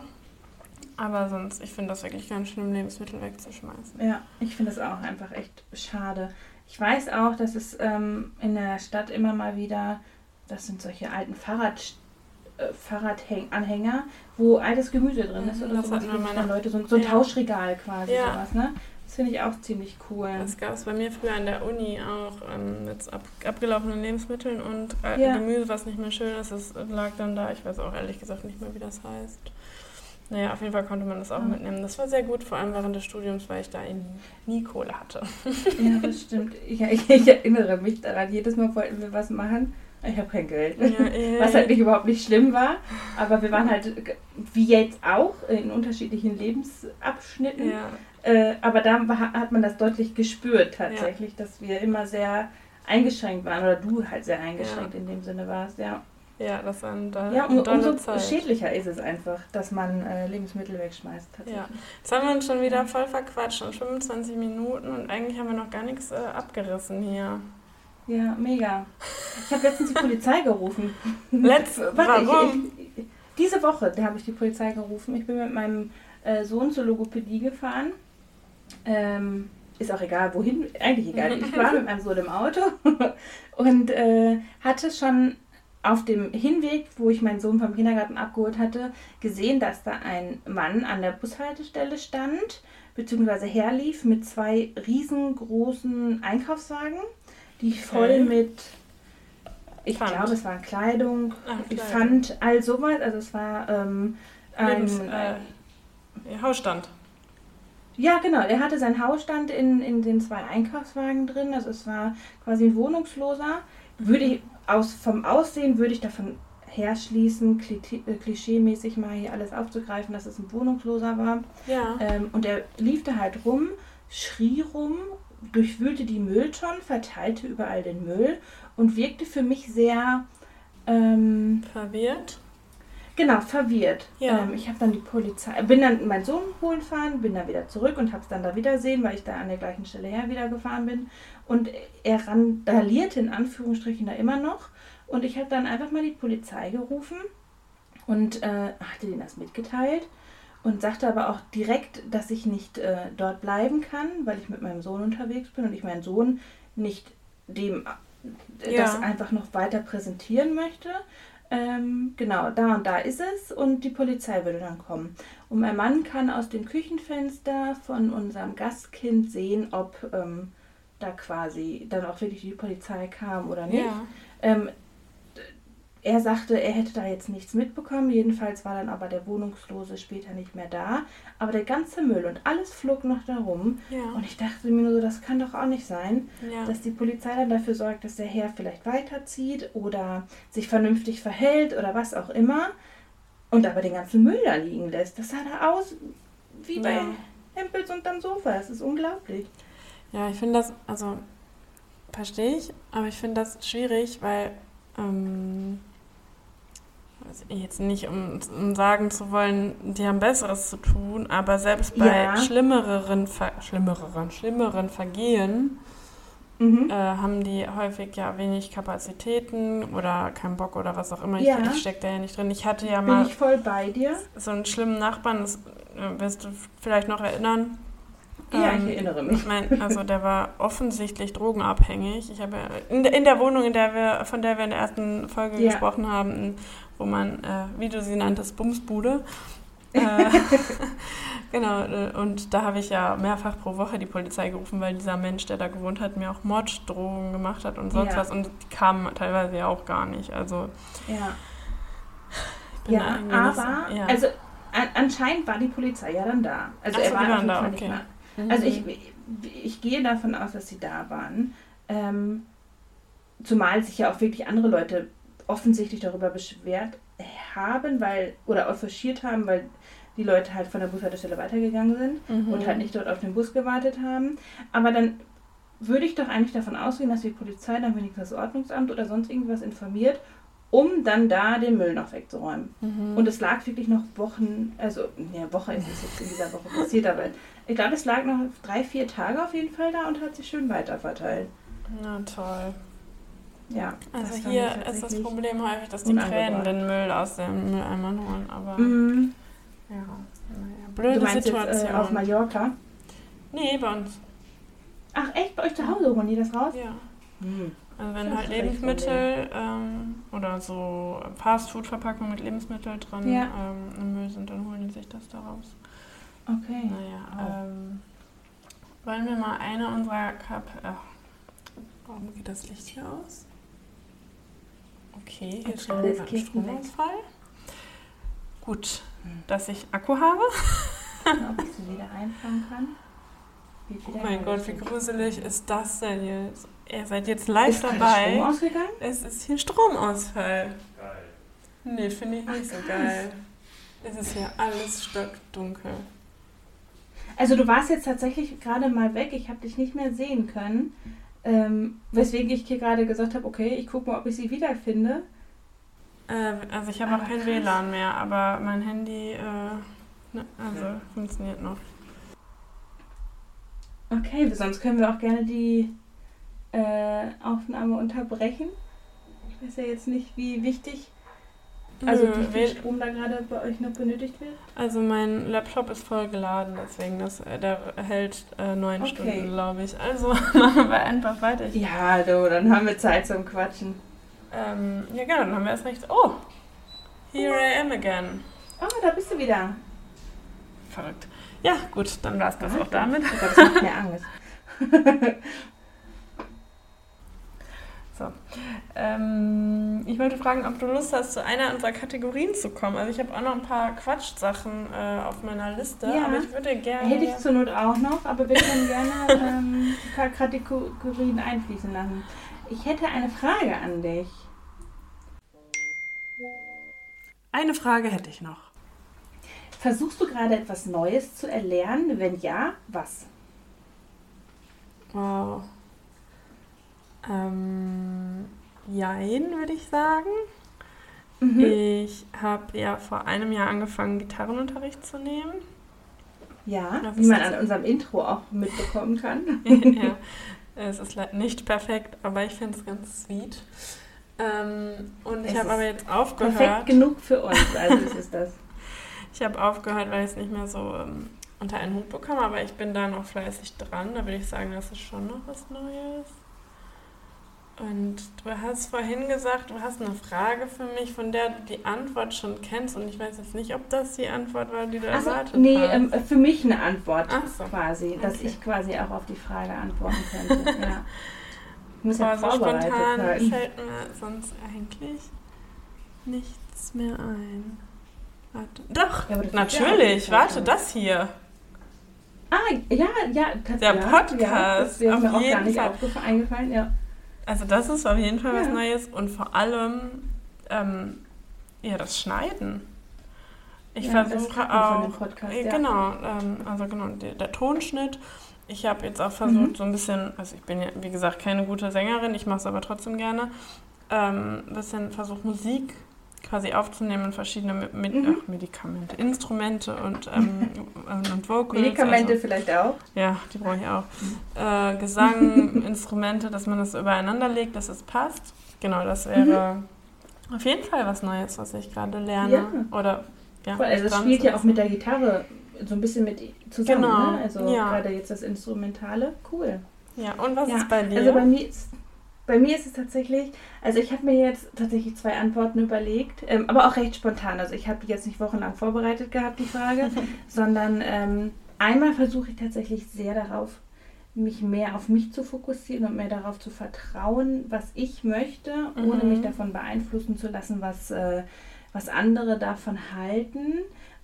Aber sonst, ich finde das wirklich ganz schlimm, Lebensmittel wegzuschmeißen. Ja, ich finde es auch einfach echt schade. Ich weiß auch, dass es ähm, in der Stadt immer mal wieder, das sind solche alten Fahrrad, äh, Fahrradanhänger, wo altes Gemüse drin ist oder das sowas. noch. Leute, so, so ein Ja. Tauschregal quasi, Ja. sowas, ne? Das finde ich auch ziemlich cool. Das gab es bei mir früher an der Uni auch ähm, mit ab, abgelaufenen Lebensmitteln und äh, Ja. Gemüse, was nicht mehr schön ist, das lag dann da. Ich weiß auch ehrlich gesagt nicht mehr, wie das heißt. Naja, auf jeden Fall konnte man das auch Mhm. mitnehmen. Das war sehr gut, vor allem während des Studiums, weil ich da eben nie Kohle hatte. Ja, das stimmt. Ich, ich, ich erinnere mich daran, jedes Mal wollten wir was machen. Ich habe kein Geld. Ja, Was halt nicht überhaupt nicht schlimm war. Aber wir waren halt, wie jetzt auch, in unterschiedlichen Lebensabschnitten. ja, Äh, aber da war, hat man das deutlich gespürt tatsächlich, dass wir immer sehr eingeschränkt waren. Oder du halt sehr eingeschränkt in dem Sinne warst, ja. ja, das war eine dolle, Ja, um, umso Zeit. schädlicher ist es einfach, dass man äh, Lebensmittel wegschmeißt. Ja. Jetzt haben wir uns schon wieder voll verquatscht, schon 25 Minuten und eigentlich haben wir noch gar nichts äh, abgerissen hier. Ja, mega. Ich habe letztens die Polizei gerufen. Let's, Warte, warum? Ich, ich, diese Woche, habe ich die Polizei gerufen. Ich bin mit meinem äh, Sohn zur Logopädie gefahren. Ähm, ist auch egal, wohin, eigentlich egal. Ich war mit meinem Sohn im Auto und äh, hatte schon auf dem Hinweg, wo ich meinen Sohn vom Kindergarten abgeholt hatte, gesehen, dass da ein Mann an der Bushaltestelle stand, beziehungsweise herlief mit zwei riesengroßen Einkaufswagen, die voll mit, ich Pfand. glaube, es war Kleidung, Ach, ich fand all sowas, also es war ähm, ein, Lebens, äh, Hausstand. ja genau, er hatte seinen Hausstand in, in den zwei Einkaufswagen drin, also es war quasi ein Wohnungsloser. Würde ich, aus, vom Aussehen würde ich davon herschließen, äh, klischeemäßig mal hier alles aufzugreifen, dass es ein Wohnungsloser war. Ja. Ähm, und er lief da halt rum, schrie rum, durchwühlte die Mülltonnen, verteilte überall den Müll und wirkte für mich sehr, ähm, Verwirrt. genau, verwirrt. Ja. Ähm, ich habe dann die Polizei, bin dann meinen Sohn holen fahren, bin dann wieder zurück und habe es dann da wiedersehen, weil ich da an der gleichen Stelle her wieder gefahren bin. Und er randalierte in Anführungsstrichen da immer noch. Und ich habe dann einfach mal die Polizei gerufen und äh, hatte denen das mitgeteilt und sagte aber auch direkt, dass ich nicht äh, dort bleiben kann, weil ich mit meinem Sohn unterwegs bin und ich meinen Sohn nicht dem äh, Ja. das einfach noch weiter präsentieren möchte. Ähm, genau, da und da ist es und die Polizei würde dann kommen. Und mein Mann kann aus dem Küchenfenster von unserem Gastkind sehen, ob ähm, da quasi dann auch wirklich die Polizei kam oder nicht. Ja. Ähm, er sagte, er hätte da jetzt nichts mitbekommen. Jedenfalls war dann aber der Wohnungslose später nicht mehr da. Aber der ganze Müll und alles flog noch darum. Ja. Und ich dachte mir nur so, das kann doch auch nicht sein, ja. dass die Polizei dann dafür sorgt, dass der Herr vielleicht weiterzieht oder sich vernünftig verhält oder was auch immer. Und aber den ganzen Müll da liegen lässt. Das sah da aus wie bei Ja. Hempels unterm Sofa. Das ist unglaublich. Ja, ich finde das, also verstehe ich, aber ich finde das schwierig, weil, ähm, jetzt nicht, um, um, sagen zu wollen, die haben Besseres zu tun, aber selbst bei Ja. schlimmereren, Ver schlimmeren, schlimmeren Vergehen Mhm. äh, haben die häufig ja wenig Kapazitäten oder keinen Bock oder was auch immer. Ja. Ich, ich stecke da ja nicht drin. Ich hatte ja Bin mal so einen schlimmen Nachbarn, das äh, wirst du vielleicht noch erinnern. Ja, Ähm, ich erinnere mich. Ich mein, also der war offensichtlich drogenabhängig. Ich habe in, der- in der Wohnung, in der wir, von der wir in der ersten Folge Ja. gesprochen haben, wo man, äh, wie du sie nanntest, Bumsbude. äh, genau, äh, und da habe ich ja mehrfach pro Woche die Polizei gerufen, weil dieser Mensch, der da gewohnt hat, mir auch Morddrohungen gemacht hat und sonst Ja. was. Und die kamen teilweise ja auch gar nicht. Also Ja, ich bin da ja nicht so- aber, ja. also an, anscheinend war die Polizei ja dann da. Also Ach so, er war auf jeden da, Fall nicht okay. mehr. Also ich, Mhm. ich gehe davon aus, dass sie da waren. Ähm, zumal sich ja auch wirklich andere Leute offensichtlich darüber beschwert haben, weil, oder offuschiert haben, weil die Leute halt von der Bushaltestelle weitergegangen sind Mhm. und halt nicht dort auf den Bus gewartet haben. Aber dann würde ich doch eigentlich davon ausgehen, dass die Polizei dann wenigstens das Ordnungsamt oder sonst irgendwas informiert, um dann da den Müll noch wegzuräumen. Mhm. Und es lag wirklich noch Wochen, also ja, Woche ist es jetzt in dieser Woche passiert, aber ich glaube, es lag noch drei, vier Tage auf jeden Fall da und hat sich schön weiter verteilt. Na toll. Ja. Also hier ist das Problem häufig, dass die. Krähen den Müll aus dem Mülleimern holen, aber Mhm. ja, naja, Du blöde meinst Situation. jetzt äh, auf Mallorca? nee, bei uns. Ach echt, bei euch zu Hause holen die das raus? Ja. Hm. Also wenn halt Lebensmittel ähm, oder so Fastfood-Verpackungen mit Lebensmitteln drin Ja. ähm, im Müll sind, dann holen die sich das da raus. Okay. Naja, Oh. ähm, wollen wir mal eine unserer Kap... Warum geht das Licht hier aus? Okay, hier ist ein Stromausfall. Gut, dass ich Akku habe. Ob ich sie wieder einfangen kann? Oh mein Gott, wie gruselig ist das denn jetzt? Ihr seid jetzt live Ist gerade Strom dabei. ausgegangen? Es ist hier Stromausfall. Nee, finde ich nicht so krass. geil. Es ist hier alles stockdunkel. Also du warst jetzt tatsächlich gerade mal weg, ich habe dich nicht mehr sehen können. Ähm, weswegen ich hier gerade gesagt habe, okay, ich gucke mal, ob ich sie wiederfinde. Äh, also ich habe auch Ah, kein. WLAN mehr, aber mein Handy äh, ne, also funktioniert noch. Okay, sonst können wir auch gerne die äh, Aufnahme unterbrechen. Ich weiß ja jetzt nicht, wie wichtig, also Nö, wie viel Strom da gerade bei euch noch benötigt wird. also mein Laptop ist voll geladen, deswegen das, äh, der hält äh, neun Okay. Stunden, glaube ich. Also machen wir einfach weiter. Ich, Ja, du, dann haben wir Zeit zum Quatschen. ähm, ja genau, dann haben wir erst recht. Oh, here I am again. Oh, da bist du wieder. Verrückt. Ja, gut, dann war es das Ah, auch damit. Oh Gott, das macht mir Angst. Ähm, ich wollte fragen, ob du Lust hast, zu einer unserer Kategorien zu kommen. Also ich habe auch noch ein paar Quatschsachen äh, auf meiner Liste, Ja. aber ich würde gerne... Hätte ich zur Not auch noch, aber wir können gerne ähm, ein paar Kategorien einfließen lassen. Ich hätte eine Frage an dich. Eine Frage hätte ich noch. Versuchst du gerade etwas Neues zu erlernen? Wenn ja, was? Wow. Ähm, jein, würde ich sagen. Mhm. Ich habe ja vor einem Jahr angefangen, Gitarrenunterricht zu nehmen. Ja, wie man an unserem Intro auch mitbekommen kann. ja, es ist nicht perfekt, aber ich finde es ganz sweet. Ähm, und ich habe aber jetzt Perfekt aufgehört. genug für uns, also ist es das. Ich habe aufgehört, weil ich es nicht mehr so ähm, unter einen Hut bekomme, aber ich bin da noch fleißig dran. Da würde ich sagen, das ist schon noch was Neues. Und du hast vorhin gesagt, du hast eine Frage für mich, von der du die Antwort schon kennst. Und ich weiß jetzt nicht, ob das die Antwort war, die du Also, erwartet nee, hast. ähm, für mich eine Antwort so. quasi, dass Okay. ich quasi auch auf die Frage antworten könnte. ja. Ich muss ja Boah, so vorbereitet spontan sein. fällt mir sonst eigentlich nichts mehr ein. Warte. Doch, Ja, das ist ja natürlich. auch Warte, das hier. Ah, ja, ja. Der ja, Podcast, Ja, das auf mir auch jeden gar nicht Fall. eingefallen, ja. Also das ist auf jeden Fall was Ja. Neues und vor allem ähm, ja das Schneiden. Ich Ja, versuche auch Podcast, äh, genau, ähm, also genau der, der Tonschnitt. Ich habe jetzt auch versucht Mhm. so ein bisschen, also ich bin ja wie gesagt keine gute Sängerin, ich mache es aber trotzdem gerne, ähm, ein bisschen versucht Musik quasi aufzunehmen, verschiedene mit, mhm. ach, Medikamente, Instrumente und, ähm, und Vocals. Medikamente also, vielleicht auch? Ja, die brauche ich auch. Äh, Gesang, Instrumente, dass man das übereinander legt, dass es passt. Genau, das wäre mhm. auf jeden Fall was Neues, was ich gerade lerne. Ja. Oder, ja, also es spielt ja auch mit der Gitarre so ein bisschen mit zusammen. Genau. Ne? Also ja. gerade jetzt das Instrumentale. Cool. Ja, und was ja. ist bei dir? Also bei mir ist bei mir ist es tatsächlich, also ich habe mir jetzt tatsächlich zwei Antworten überlegt, ähm, aber auch recht spontan. Also ich habe die jetzt nicht wochenlang vorbereitet gehabt, die Frage, sondern ähm, einmal versuche ich tatsächlich sehr darauf, mich mehr auf mich zu fokussieren und mehr darauf zu vertrauen, was ich möchte, mhm. ohne mich davon beeinflussen zu lassen, was, äh, was andere davon halten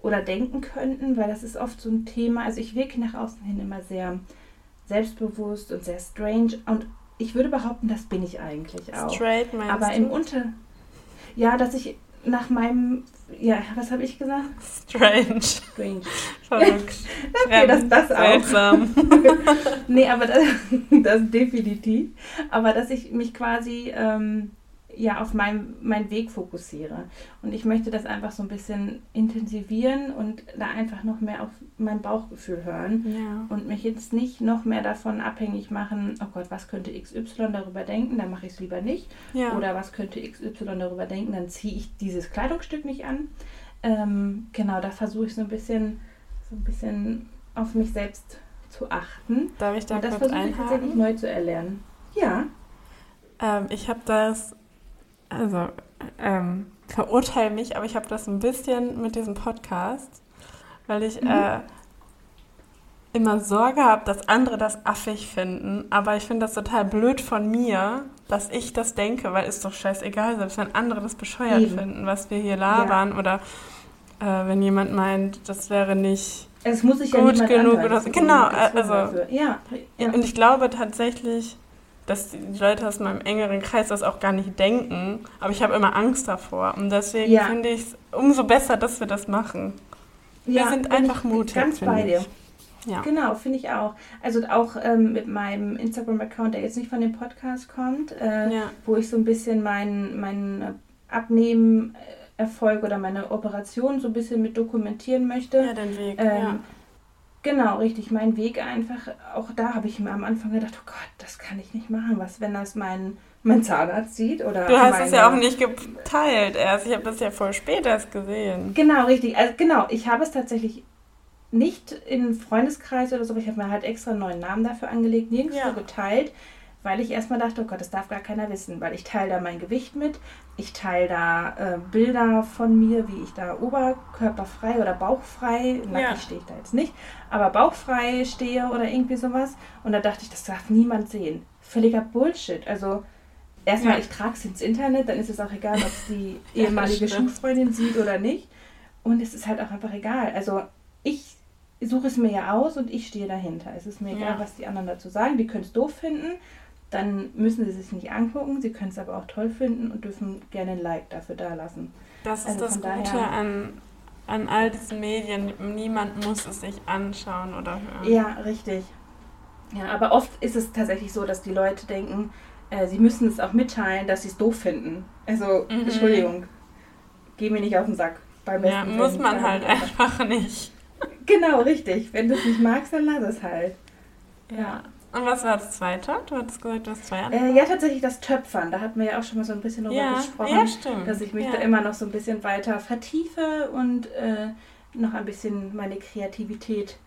oder denken könnten, weil das ist oft so ein Thema. Also ich wirke nach außen hin immer sehr selbstbewusst und sehr strange und ich würde behaupten, das bin ich eigentlich auch. Straight meinst Aber du? im Unter... Ja, dass ich nach meinem... Ja, was habe ich gesagt? Strange. Strange. Verrückt. okay, das, das auch. Seltsam. nee, aber das, das definitiv. Aber dass ich mich quasi... Ähm, ja auf meinen mein Weg fokussiere. Und ich möchte das einfach so ein bisschen intensivieren und da einfach noch mehr auf mein Bauchgefühl hören ja. und mich jetzt nicht noch mehr davon abhängig machen, oh Gott, was könnte XY darüber denken, dann mache ich es lieber nicht. Ja. Oder was könnte XY darüber denken, dann ziehe ich dieses Kleidungsstück nicht an. Ähm, genau, da versuche ich so ein bisschen, so ein bisschen auf mich selbst zu achten. Darf ich da und das versuche ich tatsächlich neu zu erlernen. Ja. Ähm, ich habe das also ähm, verurteile mich, aber ich habe das ein bisschen mit diesem Podcast, weil ich mhm. äh, immer Sorge habe, dass andere das affig finden. Aber ich finde das total blöd von mir, dass ich das denke, weil ist doch scheißegal, selbst wenn andere das bescheuert Eben. finden, was wir hier labern ja. oder äh, wenn jemand meint, das wäre nicht gut ja genug oder so. Genau, also ja, ja. Und ich glaube tatsächlich, dass die Leute aus meinem engeren Kreis das auch gar nicht denken. Aber ich habe immer Angst davor. Und deswegen ja. finde ich es umso besser, dass wir das machen. Wir ja, sind einfach mutig. Ganz bei dir. Ja. Genau, finde ich auch. Also auch ähm, mit meinem Instagram-Account, der jetzt nicht von dem Podcast kommt, äh, ja. wo ich so ein bisschen meinen mein Abnehmen-Erfolg oder meine Operation so ein bisschen mit dokumentieren möchte. Ja, den Weg. Ähm, ja. Genau, richtig. Mein Weg einfach, auch da habe ich mir am Anfang gedacht, oh Gott, das kann ich nicht machen. Was, wenn das mein, mein Zahnarzt sieht? Oder du hast meine... es ja auch nicht geteilt erst. Ich habe das ja voll spät erst gesehen. Genau, richtig. Also genau, ich habe es tatsächlich nicht in Freundeskreis oder so, aber ich habe mir halt extra einen neuen Namen dafür angelegt, nirgendwo ja. geteilt weil ich erstmal dachte, oh Gott, das darf gar keiner wissen, weil ich teile da mein Gewicht mit, ich teile da äh, Bilder von mir, wie ich da oberkörperfrei oder bauchfrei, nackig ja. stehe ich da jetzt nicht, aber bauchfrei stehe oder irgendwie sowas. Und da dachte ich, das darf niemand sehen. Völliger Bullshit. Also erstmal, ja. ich trage es ins Internet, dann ist es auch egal, ob es die ehemalige Schulfreundin sieht oder nicht. Und es ist halt auch einfach egal. Also ich suche es mir ja aus und ich stehe dahinter. Es ist mir egal, ja. was die anderen dazu sagen. Die können es doof finden dann müssen sie sich nicht angucken. Sie können es aber auch toll finden und dürfen gerne ein Like dafür dalassen. Das ist also das Gute an, an all diesen Medien. Niemand muss es sich anschauen oder hören. Ja, richtig. Ja, aber oft ist es tatsächlich so, dass die Leute denken, äh, sie müssen es auch mitteilen, dass sie es doof finden. Also, mhm. Entschuldigung, geh mir nicht auf den Sack. Beim ja, muss man halt einfach nicht. Genau, richtig. Wenn du es nicht magst, dann lass es halt. Ja. Und was war das zweite? Du hattest gesagt, du hast zwei andere. Äh, ja, tatsächlich das Töpfern. Da hatten wir ja auch schon mal so ein bisschen drüber ja, gesprochen. Ja, stimmt. Dass ich mich ja. da immer noch so ein bisschen weiter vertiefe und äh, noch ein bisschen meine Kreativität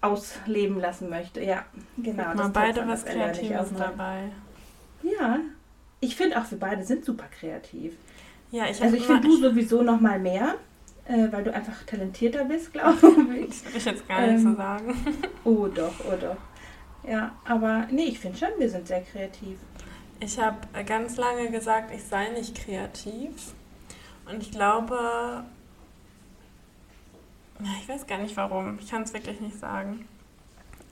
ausleben lassen möchte. Ja, genau. Mal beide was Kreatives dabei. Ja, ich finde auch, wir beide sind super kreativ. Ja, ich Also ich finde du sowieso noch mal mehr, äh, weil du einfach talentierter bist, glaube ich. Das würde ich jetzt gar nicht ähm, so sagen. Oh doch, oh doch. Ja, aber nee, ich finde schon, wir sind sehr kreativ. Ich habe ganz lange gesagt, ich sei nicht kreativ. Und ich glaube, ich weiß gar nicht warum. Ich kann es wirklich nicht sagen.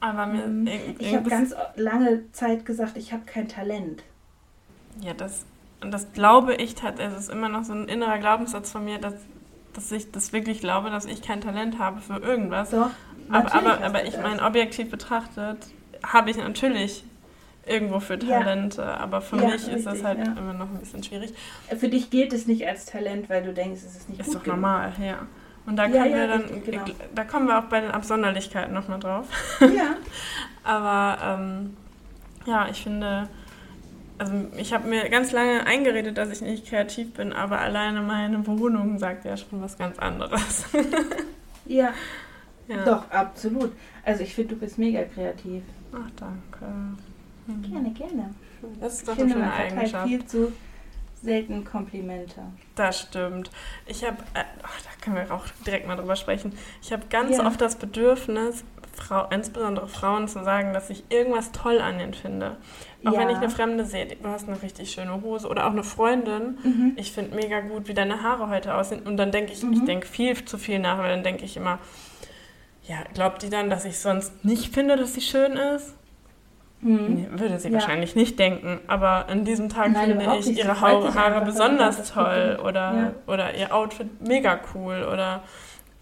Aber mir. Mhm. Ich habe ganz lange Zeit gesagt, ich habe kein Talent. Ja, das, und das glaube ich tatsächlich. Es ist immer noch so ein innerer Glaubenssatz von mir, dass, dass ich das wirklich glaube, dass ich kein Talent habe für irgendwas. Doch, aber, aber, aber ich meine, objektiv betrachtet habe ich natürlich irgendwo für Ja. Talente, aber für Ja, mich ist das richtig, halt ja. immer noch ein bisschen schwierig. Für dich gilt es nicht als Talent, weil du denkst, es ist nicht Ist gut doch genug. normal, ja. Und da ja, wir dann, richtig, genau. da kommen wir auch bei den Absonderlichkeiten nochmal drauf. Ja, Aber ähm, ja, ich finde, also ich habe mir ganz lange eingeredet, dass ich nicht kreativ bin, aber alleine meine Wohnung sagt ja schon was ganz anderes. ja, ja. doch, absolut. Also ich finde, du bist mega kreativ. Ach, danke. Hm. Gerne, gerne. Das ist doch Ich eine finde, schöne man verteilt Eigenschaft. viel zu selten Komplimente. Das stimmt. Ich habe, äh, da können wir auch direkt mal drüber sprechen. Ich habe ganz Ja. oft das Bedürfnis, Frau, insbesondere Frauen zu sagen, dass ich irgendwas toll an ihnen finde. Auch Ja. wenn ich eine Fremde sehe, du hast eine richtig schöne Hose oder auch eine Freundin. Mhm. Ich finde mega gut, wie deine Haare heute aussehen. Und dann denke ich, ich Mhm. denke viel zu viel nach, weil dann denke ich immer, ja, glaubt die dann, dass ich sonst nicht finde, dass sie schön ist? Mhm. Nee, würde sie Ja. wahrscheinlich nicht denken, aber an diesem Tag Nein, finde ich ihre Haare, Haare besonders toll oder, Ja. oder ihr Outfit mega cool oder,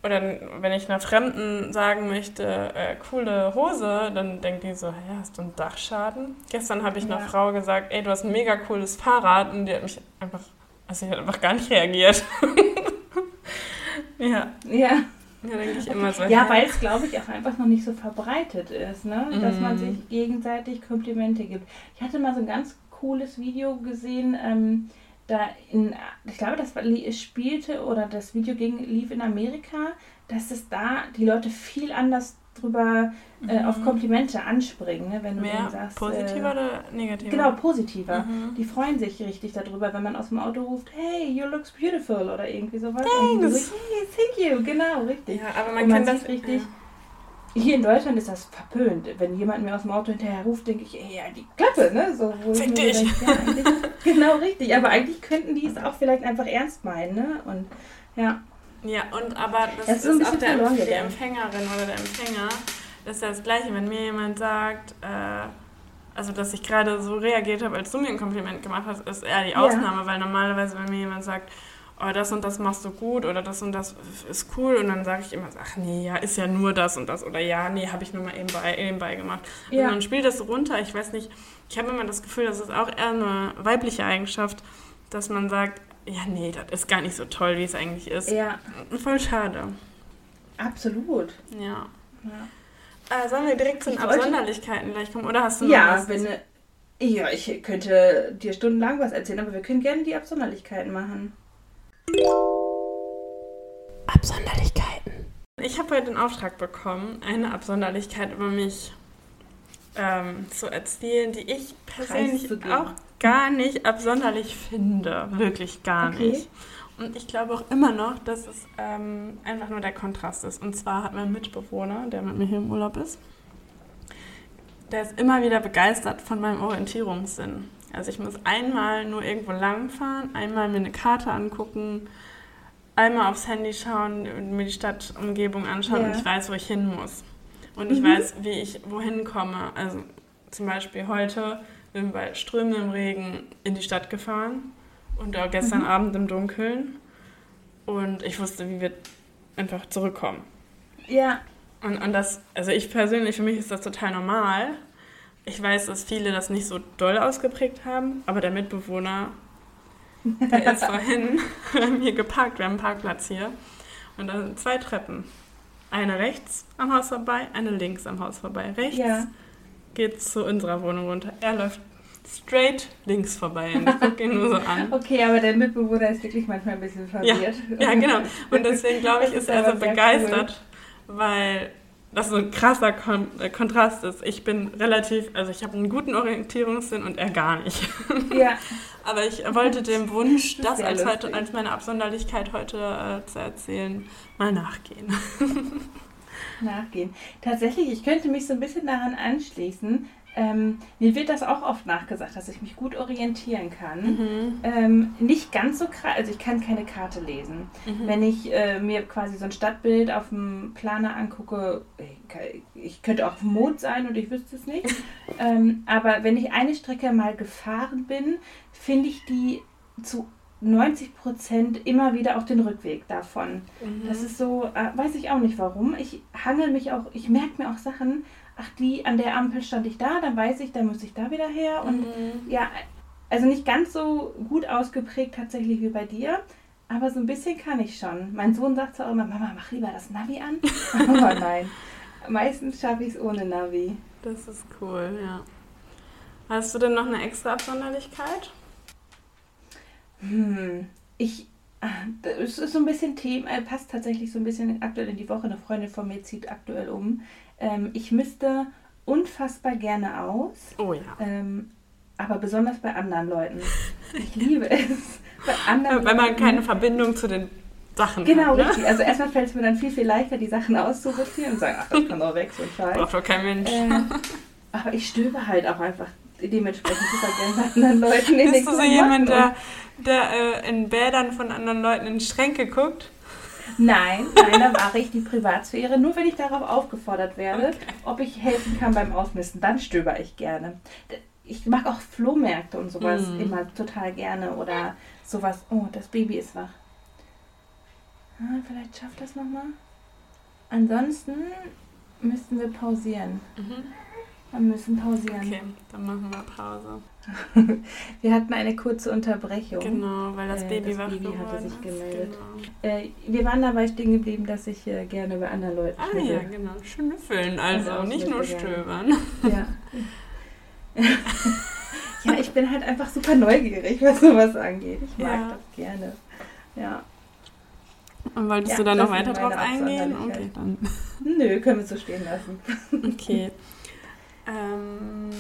oder wenn ich einer Fremden sagen möchte, äh, coole Hose, dann denkt die so, hä, hast du einen Dachschaden? Gestern habe ich einer Ja. Frau gesagt, ey, du hast ein mega cooles Fahrrad und die hat mich einfach, also die hat einfach gar nicht reagiert. ja, Ja. Da denke ich immer so, Ja, weil es, glaube ich, auch einfach noch nicht so verbreitet ist, ne? dass man Mhm. sich gegenseitig Komplimente gibt. Ich hatte mal so ein ganz cooles Video gesehen, ähm, da in, ich glaube, das war, spielte oder das Video ging, lief in Amerika, dass es da die Leute viel anders drüber äh, auf Komplimente anspringen, ne? wenn du mehr denen sagst. positiver äh, oder negativer? Genau, positiver. Mhm. Die freuen sich richtig darüber, wenn man aus dem Auto ruft, hey, you looks beautiful oder irgendwie sowas. Thanks. so, hey, thank you, genau, richtig. Ja, aber man Und man kann das richtig, ja. hier in Deutschland ist das verpönt. Wenn jemand mir aus dem Auto hinterher ruft, denke ich, ey, ja, die Klappe, ne? So, wo Fick dich. denke, ja, genau, richtig. Aber eigentlich könnten die es auch vielleicht einfach ernst meinen, ne? Und ja, Ja, und aber das, Das ist ist, auch der, gegangen. Empfängerin oder der Empfänger. Das ist ja das Gleiche, wenn mir jemand sagt, äh, also dass ich gerade so reagiert habe, als du mir ein Kompliment gemacht hast, ist eher die Ja. Ausnahme, weil normalerweise, wenn mir jemand sagt, oh, das und das machst du gut oder das und das ist cool und dann sage ich immer, ach nee, ja, ist ja nur das und das oder ja, nee, habe ich nur mal eben bei, eben bei gemacht. Ja. Und man spielt das so runter, ich weiß nicht, ich habe immer das Gefühl, das ist auch eher eine weibliche Eigenschaft, dass man sagt, ja, nee, das ist gar nicht so toll, wie es eigentlich ist. ja, Voll schade. absolut. Ja. Ja, Äh, sollen wir direkt zu den Absonderlichkeiten gleich kommen? Oder hast du noch ja was? wenn, ja, ich könnte dir stundenlang was erzählen, aber wir können gerne die Absonderlichkeiten machen. Absonderlichkeiten. Ich habe heute den Auftrag bekommen, eine Absonderlichkeit über mich ähm, zu erzählen, die ich persönlich auch gar nicht absonderlich finde. Wirklich gar Okay. nicht. Und ich glaube auch immer noch, dass es ähm, einfach nur der Kontrast ist. Und zwar hat mein Mitbewohner, der mit mir hier im Urlaub ist, der ist immer wieder begeistert von meinem Orientierungssinn. Also ich muss einmal nur irgendwo langfahren, einmal mir eine Karte angucken, einmal aufs Handy schauen, mir die Stadtumgebung anschauen Ja. und ich weiß, wo ich hin muss. Und ich Mhm. weiß, wie ich wohin komme. Also zum Beispiel heute bin ich bei strömendem Regen in die Stadt gefahren und auch gestern Mhm. Abend im Dunkeln. Und ich wusste, wie wir einfach zurückkommen. Ja, Und, und das, also ich persönlich, für mich ist das total normal. Ich weiß, dass viele das nicht so doll ausgeprägt haben, aber der Mitbewohner, der ist vorhin bei mir geparkt. Wir haben einen Parkplatz hier. Und da sind zwei Treppen. Eine rechts am Haus vorbei, eine links am Haus vorbei. Rechts ja. geht zu unserer Wohnung runter. Er läuft straight links vorbei. Und gucke ihn nur so an. Okay, aber der Mitbewohner ist wirklich manchmal ein bisschen verwirrt. Ja, genau. Und deswegen glaube ich, ist er so begeistert, weil das so ein krasser Kon äh, Kontrast ist. Ich bin relativ, also ich habe einen guten Orientierungssinn und er gar nicht. Ja, Aber ich wollte dem Wunsch, Das das als, heute, als meine Absonderlichkeit heute äh, zu erzählen, mal nachgehen. nachgehen. Tatsächlich, ich könnte mich so ein bisschen daran anschließen. Ähm, mir wird das auch oft nachgesagt, dass ich mich gut orientieren kann. Ähm, nicht ganz so krass, also ich kann keine Karte lesen. Mhm. Wenn ich äh, mir quasi so ein Stadtbild auf dem Planer angucke, ich- ich könnte auch auf dem Mond sein und ich wüsste es nicht. ähm, aber wenn ich eine Strecke mal gefahren bin, finde ich die zu 90 Prozent immer wieder auch den Rückweg davon. Mhm. Das ist so, äh, weiß ich auch nicht warum. Ich hangel mich auch, ich merke mir auch Sachen, ach, die an der Ampel stand ich da, dann weiß ich, dann muss ich da wieder her. Und Mhm. ja, also nicht ganz so gut ausgeprägt tatsächlich wie bei dir, aber so ein bisschen kann ich schon. Mein Sohn sagt zwar immer, Mama, mach lieber das Navi an. aber nein, meistens schaffe ich es ohne Navi. Das ist cool, ja. Hast du denn noch eine extra Absonderlichkeit? Hm, ich, ah, es ist so ein bisschen Thema, äh, passt tatsächlich so ein bisschen aktuell in die Woche. Eine Freundin von mir zieht aktuell um. Ähm, ich misste unfassbar gerne aus, Oh ja. ähm, aber besonders bei anderen Leuten. Ich liebe es. Bei anderen Wenn man Leuten. keine Verbindung zu den Sachen Genau, hat. Ne? richtig. Also erstmal fällt es mir dann viel, viel leichter, die Sachen auszusortieren und sagen, ach, das kann doch weg, so ein Scheiß. Braucht doch kein Mensch. Ähm, aber ich stöbe halt auch einfach dementsprechend super gerne bei anderen Leuten in Bist du so jemand, der, der äh, in Bädern von anderen Leuten in Schränke guckt? Nein, nein, da wahre ich die Privatsphäre. Nur wenn ich darauf aufgefordert werde, ob ich helfen kann beim Ausmisten, dann stöber ich gerne. Ich mag auch Flohmärkte und sowas Mm. immer total gerne. Oder sowas, oh, das Baby ist wach. Ah, vielleicht schafft das nochmal. Ansonsten müssten wir pausieren. Wir müssen pausieren. Okay, dann machen wir Pause. Wir hatten eine kurze Unterbrechung. Genau, weil das Äh, Baby das wach Baby hatte sich gemeldet. Genau. Äh, wir waren dabei stehen geblieben, dass ich äh, gerne bei anderen Leuten Ah ja, genau. Schnüffeln, also Also nicht nur stöbern. Ja. ja, ich bin halt einfach super neugierig, was sowas angeht. Ich mag Ja. das gerne. Ja. Und wolltest Ja, du da noch weiter drauf eingehen? Okay, dann. Nö, können wir so stehen lassen. Okay. Ähm,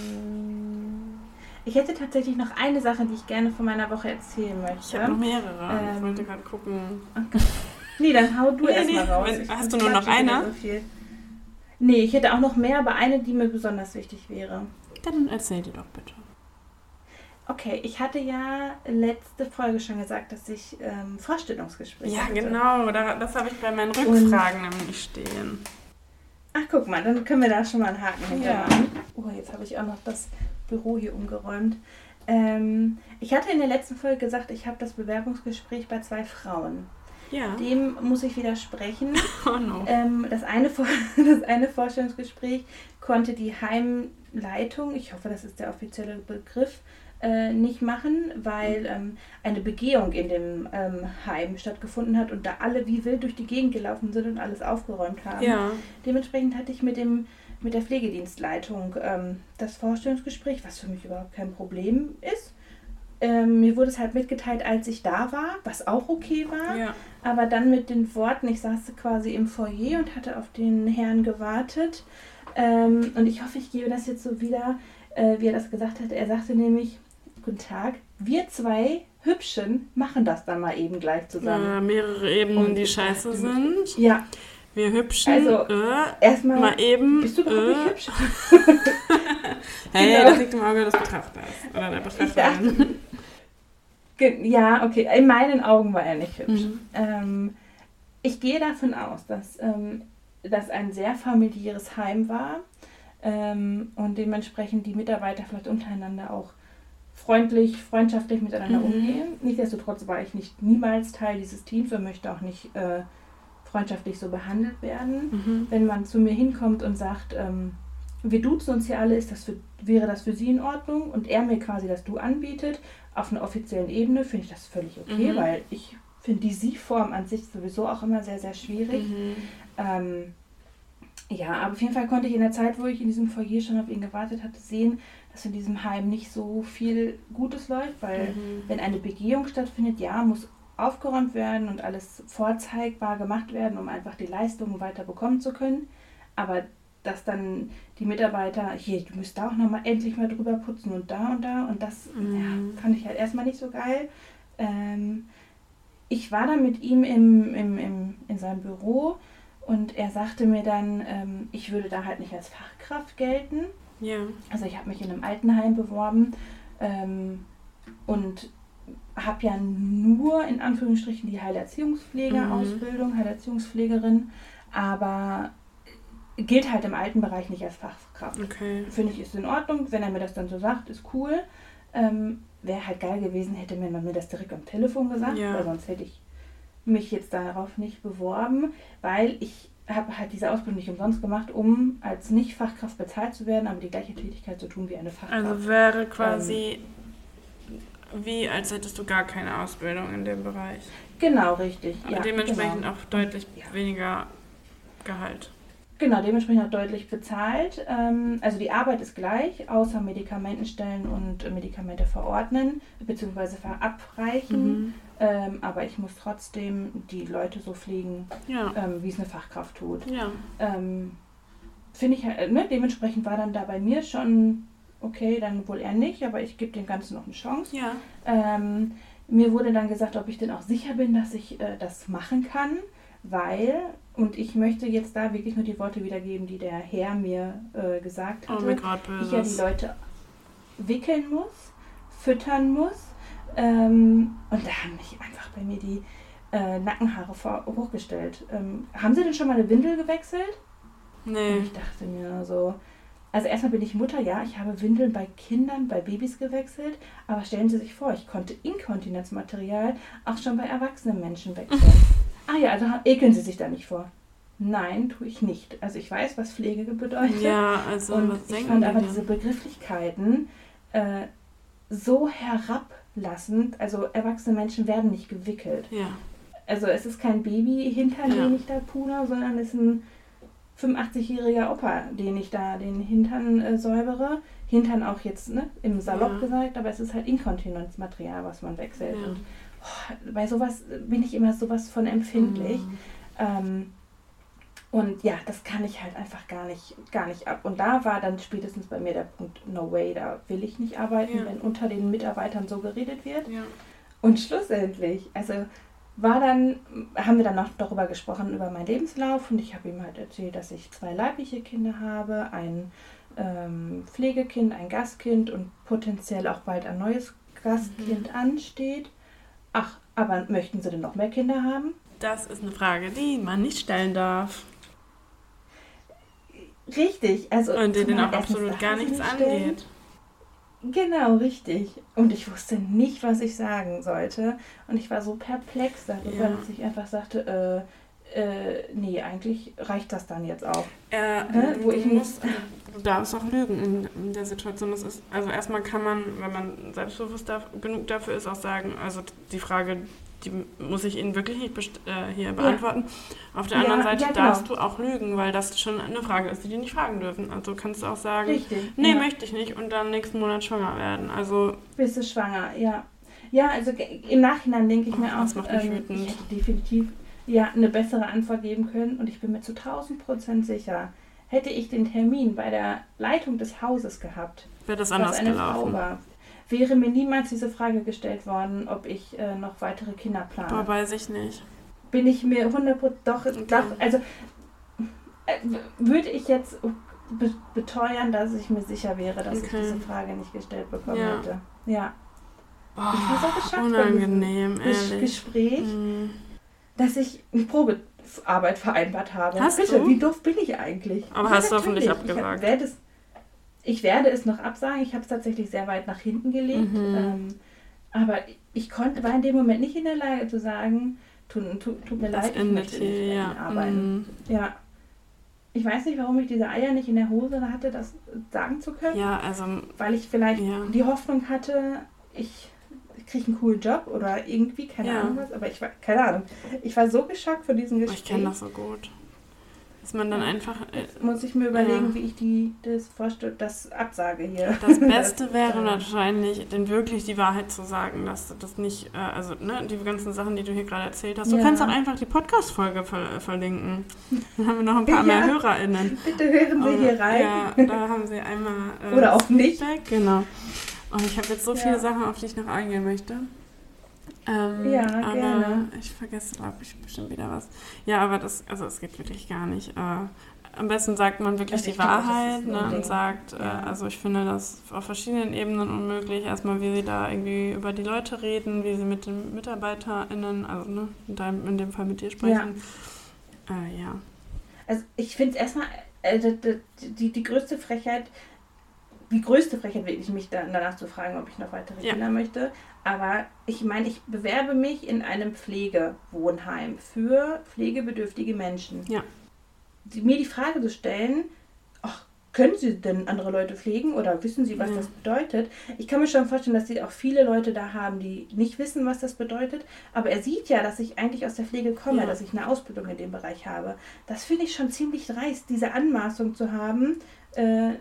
Ich hätte tatsächlich noch eine Sache, die ich gerne von meiner Woche erzählen möchte. ich habe noch mehrere. ich Ähm, wollte gerade gucken. Nee, dann hau du Nee, erstmal nee, raus. Ich hast du nur noch eine? So viel. Nee, ich hätte auch noch mehr, aber eine, die mir besonders wichtig wäre. Dann erzähl dir doch bitte. Okay, ich hatte ja letzte Folge schon gesagt, dass ich ähm, Vorstellungsgespräche Ja, hatte. genau. Da, das habe ich bei meinen Rückfragen nämlich stehen. Ach, guck mal, dann können wir da schon mal einen Haken hinter Ja. machen. Oh, jetzt habe ich auch noch das Büro hier umgeräumt. Ähm, ich hatte in der letzten Folge gesagt, ich habe das Bewerbungsgespräch bei zwei Frauen. Ja. Dem muss ich widersprechen. Oh no. Ähm, das, eine, das eine Vorstellungsgespräch konnte die Heimleitung, ich hoffe, das ist der offizielle Begriff, äh, nicht machen, weil ähm, eine Begehung in dem ähm, Heim stattgefunden hat und da alle wie wild durch die Gegend gelaufen sind und alles aufgeräumt haben. Ja. Dementsprechend hatte ich mit, dem, mit der Pflegedienstleitung ähm, das Vorstellungsgespräch, was für mich überhaupt kein Problem ist. Ähm, mir wurde es halt mitgeteilt, als ich da war, was auch okay war. Ja. Aber dann mit den Worten, ich saß quasi im Foyer und hatte auf den Herrn gewartet. Ähm, und ich hoffe, ich gebe das jetzt so wieder, äh, wie er das gesagt hat. Er sagte nämlich, guten Tag, wir zwei Hübschen machen das dann mal eben gleich zusammen. Äh, mehrere Ebenen, Und die scheiße dachte sind. Ja, Wir hübschen. Also, äh, erstmal, mal eben. bist du überhaupt äh, nicht hübsch? Hey, Genau. das liegt im Auge des Betrachters. Oder der Betrachterin. Ge- Ja, okay, in meinen Augen war er nicht hübsch. Mhm. Ähm, ich gehe davon aus, dass ähm, das ein sehr familiäres Heim war ähm, und dementsprechend die Mitarbeiter vielleicht untereinander auch freundlich, freundschaftlich miteinander Mhm. umgehen. Nichtsdestotrotz war ich nicht niemals Teil dieses Teams und möchte auch nicht äh, freundschaftlich so behandelt werden. Mhm. Wenn man zu mir hinkommt und sagt, ähm, wir duzen uns hier alle, ist das für, wäre das für Sie in Ordnung? Und er mir quasi das Du anbietet, auf einer offiziellen Ebene, finde ich das völlig okay, Mhm. weil ich finde die Sie-Form an sich sowieso auch immer sehr, sehr schwierig. Mhm. Ähm, ja, aber auf jeden Fall konnte ich in der Zeit, wo ich in diesem Foyer schon auf ihn gewartet hatte, sehen, dass in diesem Heim nicht so viel Gutes läuft, weil Mhm. wenn eine Begehung stattfindet, ja, muss aufgeräumt werden und alles vorzeigbar gemacht werden, um einfach die Leistungen weiter bekommen zu können. Aber dass dann die Mitarbeiter, hier, du müsst da auch nochmal endlich mal drüber putzen und da und da und das Mhm. ja, fand ich halt erstmal nicht so geil. Ähm, ich war dann mit ihm im, im, im, in seinem Büro und er sagte mir dann, ähm, ich würde da halt nicht als Fachkraft gelten. Ja. Also ich habe mich in einem Altenheim beworben ähm, und habe ja nur in Anführungsstrichen die Heilerziehungspfleger-Ausbildung, Heilerziehungspflegerin, aber gilt halt im Altenbereich nicht als Fachkraft. Okay. Finde ich ist in Ordnung, wenn er mir das dann so sagt, ist cool. Ähm, wäre halt geil gewesen, hätte mir man mir das direkt am Telefon gesagt, Ja. weil sonst hätte ich mich jetzt darauf nicht beworben, weil ich habe halt diese Ausbildung nicht umsonst gemacht, um als Nicht-Fachkraft bezahlt zu werden, aber die gleiche Tätigkeit zu tun wie eine Fachkraft. Also wäre quasi wie, als hättest du gar keine Ausbildung in dem Bereich. genau, richtig. Aber ja, dementsprechend genau. auch deutlich Ja. weniger Gehalt. Genau, dementsprechend auch deutlich bezahlt. Ähm, also die Arbeit ist gleich, außer Medikamenten stellen und äh, Medikamente verordnen bzw. verabreichen. Mhm. Ähm, aber ich muss trotzdem die Leute so pflegen, Ja. ähm, wie es eine Fachkraft tut. Ja. Ähm, Finde ich, halt, ne, dementsprechend war dann da bei mir schon, okay, dann wohl eher nicht, aber ich gebe dem Ganzen noch eine Chance. Ja. Mir wurde dann gesagt, ob ich denn auch sicher bin, dass ich äh, das machen kann, weil, und ich möchte jetzt da wirklich nur die Worte wiedergeben, die der Herr mir äh, gesagt Oh, mir gerade ich ja die. Leute wickeln muss, füttern muss. Ähm, und da haben mich einfach bei mir die äh, Nackenhaare vor, hochgestellt. Ähm, haben Sie denn schon mal eine Windel gewechselt? Und Nee. ich dachte mir so, also erstmal bin ich Mutter, ja, ich habe Windeln bei Kindern, bei Babys gewechselt, aber stellen Sie sich vor, ich konnte Inkontinenzmaterial auch schon bei erwachsenen Menschen wechseln. Ah ja, also ekeln Sie sich da nicht vor. Nein, tue ich nicht. Also ich weiß, was Pflege bedeutet. Ja, also Und was ich fand aber denn? diese Begrifflichkeiten äh, so herablassend. Also erwachsene Menschen werden nicht gewickelt. Ja. Also es ist kein Baby hinter Ja. den ich da puder, sondern es ist ein 85-jähriger Opa, den ich da den Hintern äh, säubere. Hintern auch jetzt ne, im Salopp Ja. gesagt, aber es ist halt Inkontinenzmaterial, was man wechselt. Ja. Und bei sowas bin ich immer sowas von empfindlich. Mhm. Ähm, und ja, das kann ich halt einfach gar nicht, gar nicht ab. Und da war dann spätestens bei mir der Punkt, no way, da will ich nicht arbeiten, Ja. wenn unter den Mitarbeitern so geredet wird. Ja. Und schlussendlich, also war dann, haben wir dann noch darüber gesprochen, über meinen Lebenslauf und ich habe ihm halt erzählt, dass ich zwei leibliche Kinder habe, ein ähm, Pflegekind, ein Gastkind und potenziell auch bald ein neues Gastkind ansteht. Ach, aber möchten Sie denn noch mehr Kinder haben? Das ist eine Frage, die man nicht stellen darf. Richtig, also Und die den zumal auch absolut gar nichts nicht angeht. Genau, richtig. Und ich wusste nicht, was ich sagen sollte. Und ich war so perplex darüber, Ja. dass ich einfach sagte, äh, äh, nee, eigentlich reicht das dann jetzt auch. Äh, Hä? Wo du, ich musst, du darfst auch lügen in, in der Situation. Das ist, also erstmal kann man, wenn man selbstbewusst darf, genug dafür ist, auch sagen, also die Frage, die muss ich Ihnen wirklich nicht äh, hier beantworten. Auf der Ja, anderen Seite ja, genau. darfst du auch lügen, weil das schon eine Frage ist, die die nicht fragen dürfen. Also kannst du auch sagen, Richtig. nee, ja. möchte ich nicht und dann nächsten Monat schwanger werden. Also Bist du schwanger, ja. Ja, also im Nachhinein denke ich Oh, mir das auch, macht mich ähm, wütend. definitiv ja, eine bessere Antwort geben können und ich bin mir zu 1000 Prozent sicher, hätte ich den Termin bei der Leitung des Hauses gehabt, wäre das was anders eine gelaufen. Frau war, wäre mir niemals diese Frage gestellt worden, ob ich äh, noch weitere Kinder plane. Boah, weiß ich nicht. bin ich mir 100 doch, doch, also äh, würde ich jetzt be beteuern, dass ich mir sicher wäre, dass ich Okay. diese Frage nicht gestellt bekommen Ja. hätte. Ja. Boah, Ich war so diesem unangenehm, ehrlich. Gespräch, Mhm. Dass ich eine Probearbeit vereinbart habe. Hast Bitte, du? wie doof bin ich eigentlich? Aber Ja, hast du hoffentlich abgesagt. Ich werde es, ich werde es noch absagen. Ich habe es tatsächlich sehr weit nach hinten gelegt. Mhm. Ähm, aber ich konnte, war in dem Moment nicht in der Lage zu sagen, tut, tut, tut mir Das leid, ich möchte nicht mehr ja. arbeiten. Mhm. Ja. Ich weiß nicht, warum ich diese Eier nicht in der Hose hatte, das sagen zu können. Ja, also, Weil ich vielleicht ja. die Hoffnung hatte, ich kriege einen coolen Job oder irgendwie, keine Ja. Ahnung was. Aber ich war, keine Ahnung. Ich war so geschockt von diesem Oh, Gespräch. ich kenne das so gut. Dass man dann einfach. Äh, muss ich mir überlegen, Ja. wie ich die, das vorstelle, das absage hier. das Beste wäre äh, wahrscheinlich, denn wirklich die Wahrheit zu sagen, dass du das nicht, äh, also ne, die ganzen Sachen, die du hier gerade erzählt hast. Du Ja. kannst auch einfach die Podcast-Folge ver verlinken. Dann haben wir noch ein paar Ja. mehr HörerInnen. Bitte hören Sie Und, hier rein. Ja, da haben sie einmal. Äh, Oder auch nicht. Feedback, Genau. Und ich habe jetzt so Ja. viele Sachen, auf die ich noch eingehen möchte. Ähm, Ja, aber gerne. ich vergesse, glaube ich, bestimmt wieder was. Ja, aber das, also es geht wirklich gar nicht. Äh, am besten sagt man wirklich Also die glaube, Wahrheit ein ne, und sagt, Ja. äh, also ich finde das auf verschiedenen Ebenen unmöglich. Erstmal, wie sie da irgendwie über die Leute reden, wie sie mit den MitarbeiterInnen, also ne, in, deinem, in dem Fall mit dir sprechen. Äh, ja. Also ich finde es erstmal, äh, die, die, die größte Frechheit, die größte Frechheit wirklich, mich dann danach zu fragen, ob ich noch weitere Ja. Kinder möchte. Aber ich meine, ich bewerbe mich in einem Pflegewohnheim für pflegebedürftige Menschen. Ja. Mir die Frage zu stellen, ach, können Sie denn andere Leute pflegen oder wissen Sie, was Ja. das bedeutet? Ich kann mir schon vorstellen, dass Sie auch viele Leute da haben, die nicht wissen, was das bedeutet. Aber er sieht ja, dass ich eigentlich aus der Pflege komme, Ja. dass ich eine Ausbildung in dem Bereich habe. Das finde ich schon ziemlich dreist, diese Anmaßung zu haben, äh,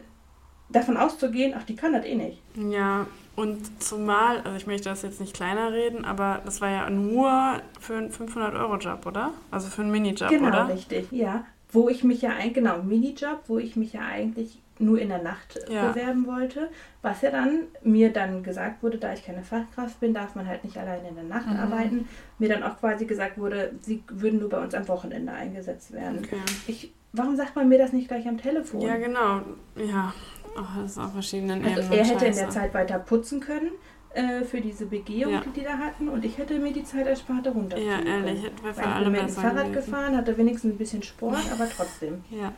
davon auszugehen, ach, die kann das eh nicht. Ja, und zumal, also ich möchte das jetzt nicht kleiner reden, aber das war ja nur für einen 500-Euro-Job, oder? Also für einen Minijob, genau, oder? richtig. Ja, wo ich mich ja eigentlich, genau, Minijob, wo ich mich ja eigentlich nur in der Nacht Ja. bewerben wollte, was ja dann mir dann gesagt wurde, da ich keine Fachkraft bin, darf man halt nicht alleine in der Nacht Mhm. arbeiten. Mir dann auch quasi gesagt wurde, sie würden nur bei uns am Wochenende eingesetzt werden. Okay. Ich, warum sagt man mir das nicht gleich am Telefon? Ja, genau. Ja, oh, das ist auf verschiedenen Also Ebenen er hätte in der scheiße. Zeit weiter putzen können äh, für diese Begehung, Ja. die die da hatten und ich hätte mir die Zeit erspart, runterziehen Ja, ehrlich, hätte wäre für alle bin besser Fahrrad gewesen. gefahren, hatte wenigstens ein bisschen Sport, aber trotzdem. Ja.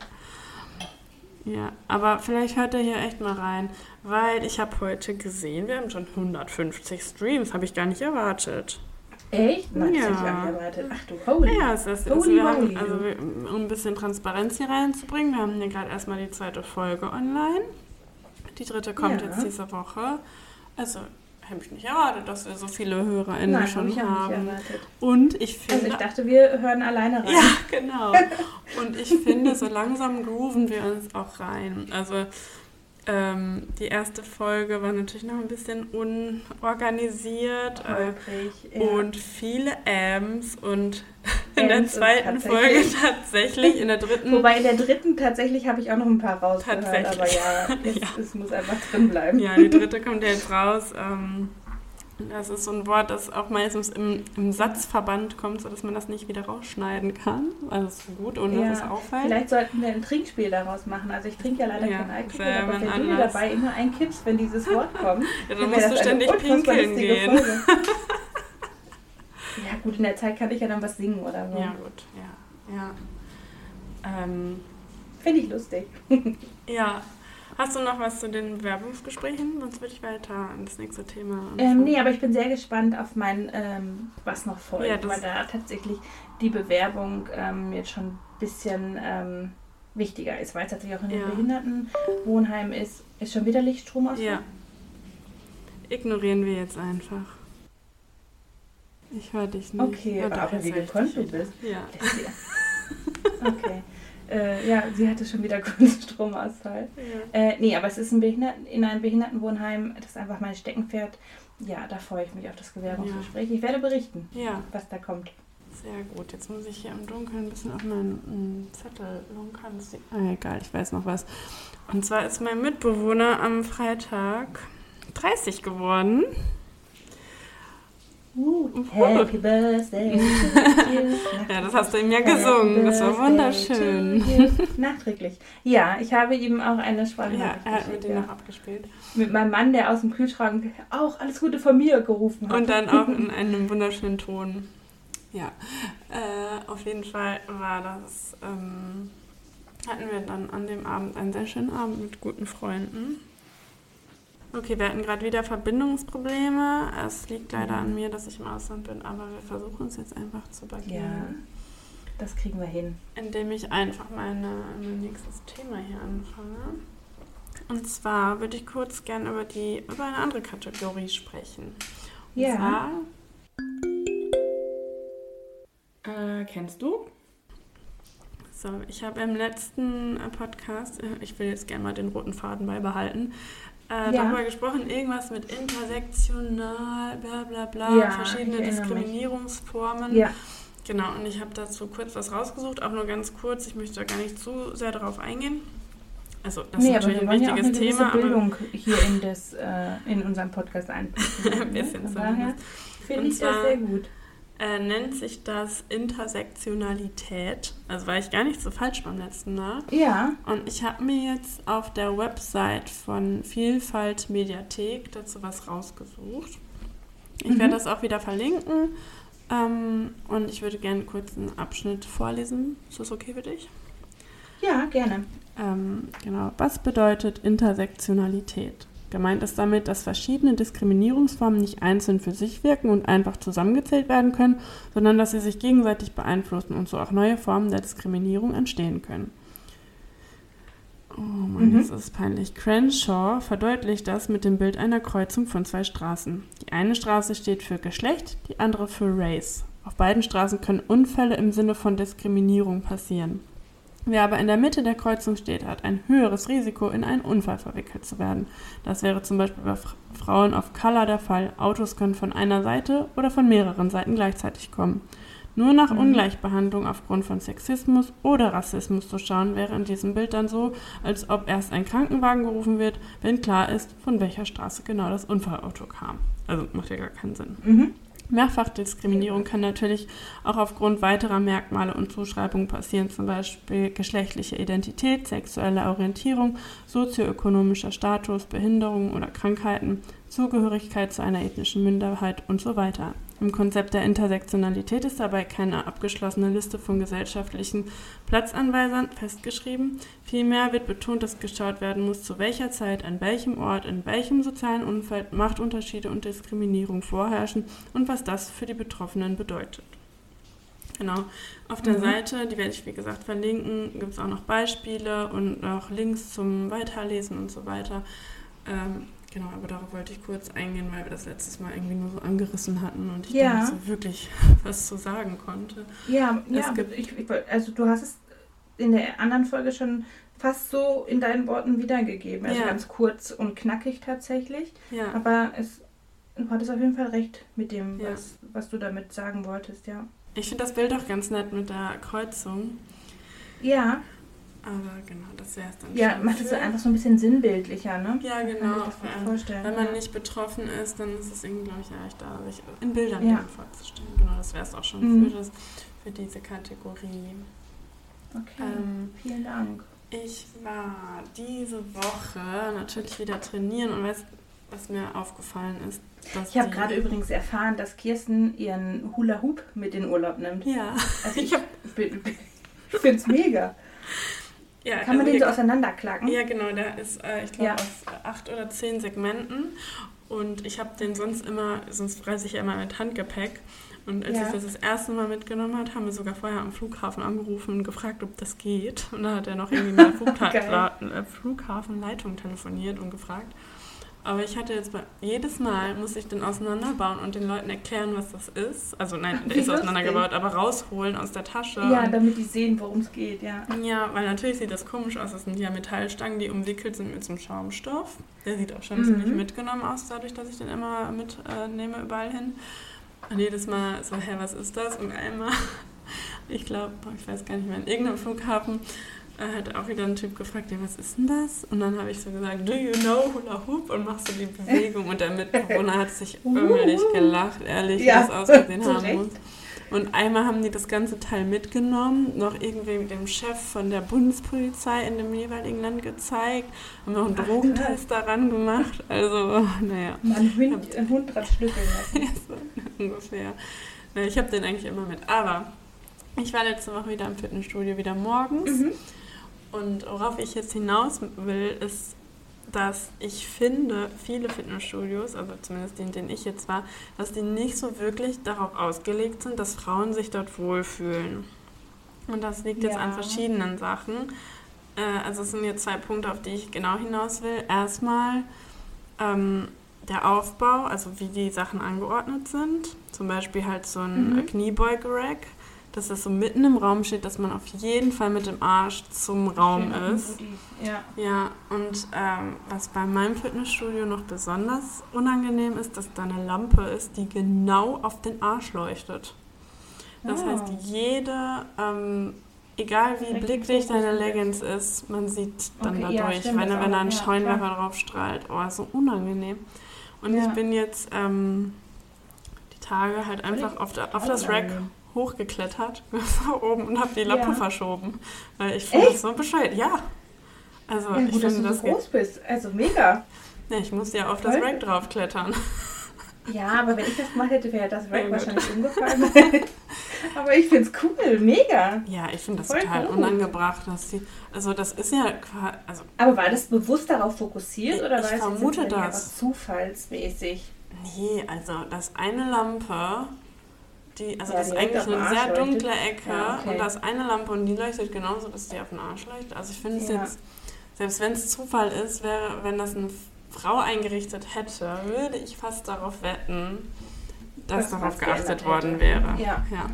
Ja, aber vielleicht hört er hier echt mal rein, weil ich habe heute gesehen, wir haben schon 150 Streams, habe ich gar nicht erwartet. Echt? Nein, Ja. erwartet. Ach du holy. Ja, es ist, Holy wir haben, also wir, um ein bisschen Transparenz hier reinzubringen, wir haben hier gerade erstmal die zweite Folge online. Die dritte kommt Ja. jetzt diese Woche. Also habe ich nicht erwartet, dass wir so viele HörerInnen Nein, schon ich auch nicht haben. erwartet. Und ich Also finde, ich dachte, wir hören alleine rein. Ja, genau. Und ich finde, so langsam grooven wir uns auch rein. Also ähm, die erste Folge war natürlich noch ein bisschen unorganisiert äh, ja. und viele Ams und in der Ams zweiten Folge tatsächlich- tatsächlich, in der dritten Wobei in der dritten tatsächlich habe ich auch noch ein paar rausgehört, Tatsächlich. aber ja, es, Ja. es muss einfach drin bleiben. Ja, die dritte kommt ja jetzt raus. Ähm, das ist so ein Wort, das auch meistens im, im Satzverband kommt, sodass man das nicht wieder rausschneiden kann. Also es ist gut, ohne dass es Ja, auffällt. Vielleicht sollten wir ein Trinkspiel daraus machen. Also ich trinke ja leider Ja, kein Alkohol, aber wenn du dabei immer einkippst, wenn dieses Wort kommt, Ja, dann musst du ständig pinkeln gehen. Ja gut, in der Zeit kann ich ja dann was singen oder so. Ja, gut, ja. Ja. Ähm, Finde ich lustig. ja. Hast du noch was zu den Bewerbungsgesprächen? Sonst würde ich weiter an das nächste Thema Ähm, nee, aber ich bin sehr gespannt auf mein, ähm, was noch folgt, Ja, weil da tatsächlich die Bewerbung ähm, jetzt schon ein bisschen ähm, wichtiger ist, weil es tatsächlich auch in Ja. einem Behindertenwohnheim ist. Ist schon wieder Lichtstrom aus? Ja. Ignorieren wir jetzt einfach. Ich höre dich nicht. Okay, aber jetzt wie gekonnt du bist. Ja. Okay. äh, ja, sie hatte schon wieder kurz Stromausfall. ja. Äh, nee, aber es ist ein Behinderten, in einem Behindertenwohnheim, das ist einfach mein Steckenpferd. Ja, da freue ich mich auf das Bewerbungsgespräch. Ich werde berichten, Ja, was da kommt. sehr gut. Jetzt muss ich hier im Dunkeln ein bisschen auf meinen mm, Zettel lunkern. Ah, egal, ich weiß noch was. Und zwar ist mein Mitbewohner am Freitag 30 geworden. Uh, happy birthday to you. Ja, das hast du ihm ja gesungen. Das war wunderschön. Nachträglich. Ja, ich habe ihm auch eine Sprache Ja, er hat mit dir ja. noch abgespielt. mit meinem Mann, der aus dem Kühlschrank auch alles Gute von mir gerufen hat. Und dann auch in einem wunderschönen Ton. Ja, äh, auf jeden Fall war das, ähm, hatten wir dann an dem Abend einen sehr schönen Abend mit guten Freunden. Okay, wir hatten gerade wieder Verbindungsprobleme. Es liegt leider an mir, dass ich im Ausland bin, aber wir versuchen es jetzt einfach zu ja, übergehen, das kriegen wir hin. indem ich einfach meine, mein nächstes Thema hier anfange. Und zwar würde ich kurz gern über, die, über eine andere Kategorie sprechen. Und Ja. zwar äh, kennst du? So, ich habe im letzten Podcast, äh, ich will jetzt gerne mal den roten Faden beibehalten, äh, Ja. darüber gesprochen, irgendwas mit intersektional, bla bla bla, Ja, verschiedene mich. Diskriminierungsformen. Ja, Genau, und ich habe dazu kurz was rausgesucht, auch nur ganz kurz, ich möchte da gar nicht zu sehr darauf eingehen. Also, das nee, ist natürlich ein ja wichtiges gewisse Thema, aber Bildung hier in, das, äh, in unserem Podcast einbringen. Ein bisschen daher zumindest. finde ich das sehr gut. Äh, nennt sich das Intersektionalität. Also war ich gar nicht so falsch beim letzten Mal. Ja, Und ich habe mir jetzt auf der Website von Vielfalt Mediathek dazu was rausgesucht. Ich Mhm. werde das auch wieder verlinken. Ähm, und ich würde gerne kurz einen Abschnitt vorlesen. Ist das okay für dich? Ja, gerne. Ähm, genau. Was bedeutet Intersektionalität? Gemeint ist damit, dass verschiedene Diskriminierungsformen nicht einzeln für sich wirken und einfach zusammengezählt werden können, sondern dass sie sich gegenseitig beeinflussen und so auch neue Formen der Diskriminierung entstehen können. Oh Mann, mhm. das ist peinlich. Crenshaw verdeutlicht das mit dem Bild einer Kreuzung von zwei Straßen. Die eine Straße steht für Geschlecht, die andere für Race. Auf beiden Straßen können Unfälle im Sinne von Diskriminierung passieren. Wer aber in der Mitte der Kreuzung steht, hat ein höheres Risiko, in einen Unfall verwickelt zu werden. Das wäre zum Beispiel bei Frauen of Color der Fall. Autos können von einer Seite oder von mehreren Seiten gleichzeitig kommen. Nur nach mhm. Ungleichbehandlung aufgrund von Sexismus oder Rassismus zu schauen, wäre in diesem Bild dann so, als ob erst ein Krankenwagen gerufen wird, wenn klar ist, von welcher Straße genau das Unfallauto kam. Also macht ja gar keinen Sinn. Mhm. Mehrfachdiskriminierung kann natürlich auch aufgrund weiterer Merkmale und Zuschreibungen passieren, zum Beispiel geschlechtliche Identität, sexuelle Orientierung, sozioökonomischer Status, Behinderung oder Krankheiten, Zugehörigkeit zu einer ethnischen Minderheit und so weiter. Im Konzept der Intersektionalität ist dabei keine abgeschlossene Liste von gesellschaftlichen Platzanweisern festgeschrieben. Vielmehr wird betont, dass geschaut werden muss, zu welcher Zeit, an welchem Ort, in welchem sozialen Umfeld Machtunterschiede und Diskriminierung vorherrschen und was das für die Betroffenen bedeutet. Genau. Auf der mhm. Seite, die werde ich wie gesagt verlinken, gibt es auch noch Beispiele und auch Links zum Weiterlesen und so weiter. Ähm, Genau, aber darauf wollte ich kurz eingehen, weil wir das letztes Mal irgendwie nur so angerissen hatten und ich ja. nicht so wirklich was zu sagen konnte. Ja, es ja, gibt, ich, ich, also du hast es in der anderen Folge schon fast so in deinen Worten wiedergegeben. Also ja. ganz kurz und knackig tatsächlich. Ja. Aber es, du hattest auf jeden Fall recht mit dem, ja. was, was du damit sagen wolltest, ja. Ich finde das Bild auch ganz nett mit der Kreuzung. Ja. Aber genau, das wäre es dann Ja, macht es einfach so ein bisschen sinnbildlicher, ne? Ja, genau. Wenn man ja. nicht betroffen ist, dann ist es irgendwie, glaube ich, leichter, sich in Bildern ja. vorzustellen. Genau, das wäre es auch schon mhm. für, das, für diese Kategorie. Okay, ähm, vielen Dank. Ich war diese Woche natürlich wieder trainieren und weiß, was mir aufgefallen ist. ich habe gerade übrigens erfahren, dass Kirsten ihren Hula Hoop mit in Urlaub nimmt. Ja. Also ich, ich finde es mega. Ja, Kann man also den so auseinanderklacken? Ja, genau. Der ist, äh, ich glaube, ja. aus acht oder zehn Segmenten. Und ich habe den sonst immer, sonst reise ich ja immer mit Handgepäck. Und als ja. ich das das erste Mal mitgenommen hat, haben wir sogar vorher am Flughafen angerufen und gefragt, ob das geht. Und dann hat er noch irgendwie mit der äh, Flughafenleitung telefoniert und gefragt. Aber ich hatte jetzt bei, jedes Mal muss ich den auseinanderbauen und den Leuten erklären, was das ist. Also nein, der ist auseinandergebaut, aber rausholen aus der Tasche. Ja, damit die sehen, worum es geht, ja. Ja, weil natürlich sieht das komisch aus. Das sind ja Metallstangen, die umwickelt sind mit so einem Schaumstoff. Der sieht auch schon mhm. ziemlich mitgenommen aus, dadurch, dass ich den immer mitnehme äh, überall hin. Und jedes Mal so, hä, was ist das? Und einmal, ich glaube, ich weiß gar nicht mehr, in irgendeinem Flughafen hat auch wieder ein Typ gefragt, ja, was ist denn das? Und dann habe ich so gesagt, do you know Hula Hoop? Und machst du die Bewegung. Und der Mitbewohner hat sich ömmelig gelacht, ehrlich, ja, wie das ausgesehen haben muss. Und einmal haben die das ganze Teil mitgenommen, noch irgendwie mit dem Chef von der Bundespolizei in dem jeweiligen Land gezeigt, haben noch einen Drogentest daran gemacht. Also, naja. Man Hund, ein Hund dran schlüpfeln lassen. so ungefähr. Ich habe den eigentlich immer mit. Aber ich war letzte Woche wieder im Fitnessstudio, wieder morgens. Mhm. Und worauf ich jetzt hinaus will, ist, dass ich finde, viele Fitnessstudios, also zumindest in denen ich jetzt war, dass die nicht so wirklich darauf ausgelegt sind, dass Frauen sich dort wohlfühlen. Und das liegt ja. jetzt an verschiedenen Sachen. Äh, also es sind jetzt zwei Punkte, auf die ich genau hinaus will. Erstmal ähm, der Aufbau, also wie die Sachen angeordnet sind. Zum Beispiel halt so ein mhm. Kniebeuge-Rack dass das so mitten im Raum steht, dass man auf jeden Fall mit dem Arsch zum Raum ist. Ja. Ja, und ähm, was bei meinem Fitnessstudio noch besonders unangenehm ist, dass da eine Lampe ist, die genau auf den Arsch leuchtet. Das oh. heißt, jede, ähm, egal wie blickdicht deine Leggings ist, man sieht dann okay, dadurch, ja, wenn, wenn da ein ja, Scheinwerfer klar. drauf strahlt. Oh, so unangenehm. Und ja. ich bin jetzt ähm, die Tage halt einfach auf, der, auf das Rack hochgeklettert oben und habe die Lappe ja. verschoben. Weil ich finde das so bescheuert. Ja. Also ja, gut, ich finde das. Du so groß bist. Also mega. Ja, ich musste ja auf Toll. das Rack draufklettern. Ja, aber wenn ich das gemacht hätte, wäre das Rack ja, wahrscheinlich umgefallen. Aber ich finde es cool, mega. Ja, ich finde das Voll total gut. unangebracht, dass sie. Also, das ist ja quasi. Also, Aber war das bewusst darauf fokussiert oder Ich war es jetzt vermute das. zufallsmäßig? nee, also, das eine Lampe. Die, also Ja, das ist eigentlich eine sehr leuchtet. dunkle Ecke Ja, okay. und da ist eine Lampe und die leuchtet genauso, dass die auf den Arsch leuchtet. Also ich finde es Ja. jetzt, selbst wenn es Zufall ist, wäre, wenn das eine Frau eingerichtet hätte, würde ich fast darauf wetten, dass Dass darauf geachtet worden wäre. Ja. ja.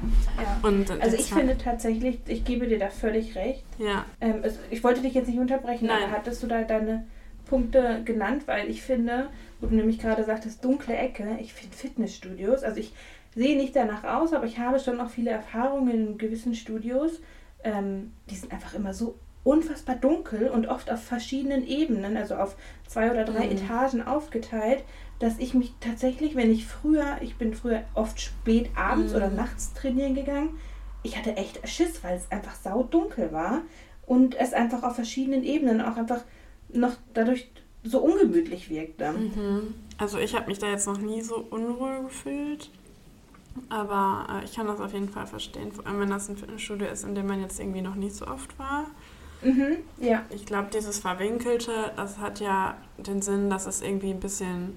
Und Also ich finde tatsächlich, ich gebe dir da völlig recht. Ja, Ähm, es, ich wollte dich jetzt nicht unterbrechen, Nein. aber hattest du da deine Punkte genannt? Weil ich finde, wo du nämlich gerade sagtest, dunkle Ecke, ich finde Fitnessstudios, also ich sehe nicht danach aus, aber ich habe schon auch viele Erfahrungen in gewissen Studios. Ähm, die sind einfach immer so unfassbar dunkel und oft auf verschiedenen Ebenen, also auf zwei oder drei Mhm. Etagen aufgeteilt, dass ich mich tatsächlich, wenn ich früher, ich bin früher oft spät abends Mhm. oder nachts trainieren gegangen, ich hatte echt Schiss, weil es einfach saudunkel war und es einfach auf verschiedenen Ebenen auch einfach noch dadurch so ungemütlich wirkte. Mhm. Also ich habe mich da jetzt noch nie so unwohl gefühlt. Aber äh, ich kann das auf jeden Fall verstehen, vor allem wenn das ein Fitnessstudio ist, in dem man jetzt irgendwie noch nicht so oft war. Mhm, ja. Ich glaube, dieses Verwinkelte, das hat ja den Sinn, dass es irgendwie ein bisschen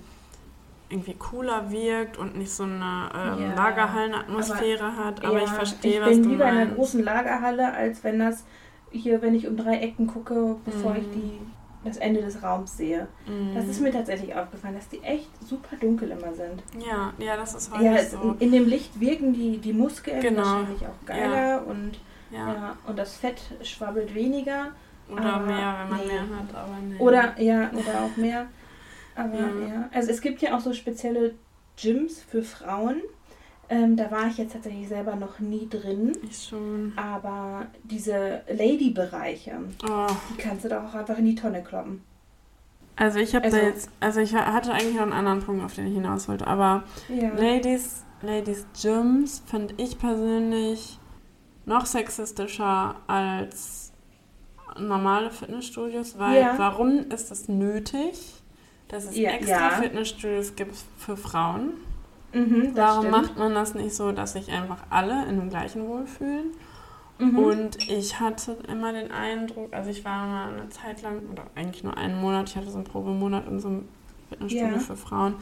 irgendwie cooler wirkt und nicht so eine ähm, Ja. Lagerhallenatmosphäre hat. Aber ja, ich verstehe, ich was bin du lieber in einer meinst. großen Lagerhalle, als wenn das hier, wenn ich um drei Ecken gucke, bevor Mhm. ich die, das Ende des Raums sehe. Mhm. Das ist mir tatsächlich aufgefallen, dass die echt super dunkel immer sind. ja, ja, das ist häufig Ja, so. in dem Licht wirken die, die Muskeln Genau. wahrscheinlich auch geiler und, Ja. ja. und das Fett schwabbelt weniger. Oder mehr, wenn man nee. mehr hat, aber nee. Oder ja, oder auch mehr. Aber Ja. ja. Also es gibt ja auch so spezielle Gyms für Frauen. Ähm, da war ich jetzt tatsächlich selber noch nie drin. Ich schon. Aber diese Lady-Bereiche, Oh. die kannst du doch auch einfach in die Tonne kloppen. Also ich habe Also- da jetzt, also ich hatte eigentlich noch einen anderen Punkt, auf den ich hinaus wollte, aber Ja. Ladies, Ladies Gyms finde ich persönlich noch sexistischer als normale Fitnessstudios, weil Ja. warum ist es nötig, dass es Ja, extra. Fitnessstudios gibt für Frauen? Mhm, Warum stimmt. macht man das nicht so, dass sich einfach alle in dem gleichen wohlfühlen? Mhm. Und ich hatte immer den Eindruck, also ich war mal eine Zeit lang, oder eigentlich nur einen Monat, ich hatte so einen Probemonat in so einem Fitnessstudio Ja. für Frauen.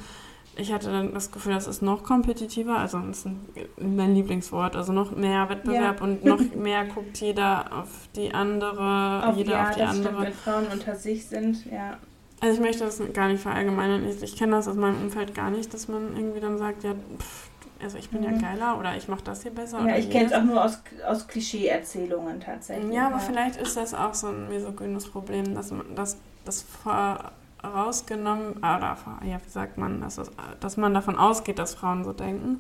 Ich hatte dann das Gefühl, das ist noch kompetitiver, also das ist ein, mein Lieblingswort, also noch mehr Wettbewerb Ja. und noch mehr guckt jeder auf die andere, auf, jeder ja, auf die das andere. stimmt, wenn Frauen unter sich sind, ja. Also ich möchte das gar nicht verallgemeinern. Ich, ich kenne das aus meinem Umfeld gar nicht, dass man irgendwie dann sagt, ja, pff, also ich bin ja Mhm. geiler oder ich mache das hier besser. Ja, ich kenne es auch nur aus, aus Klischee-Erzählungen tatsächlich. Ja, aber vielleicht ist das auch so ein misogynes Problem, dass man dass das vorausgenommen, oder ja, wie sagt man, dass, das, dass man davon ausgeht, dass Frauen so denken.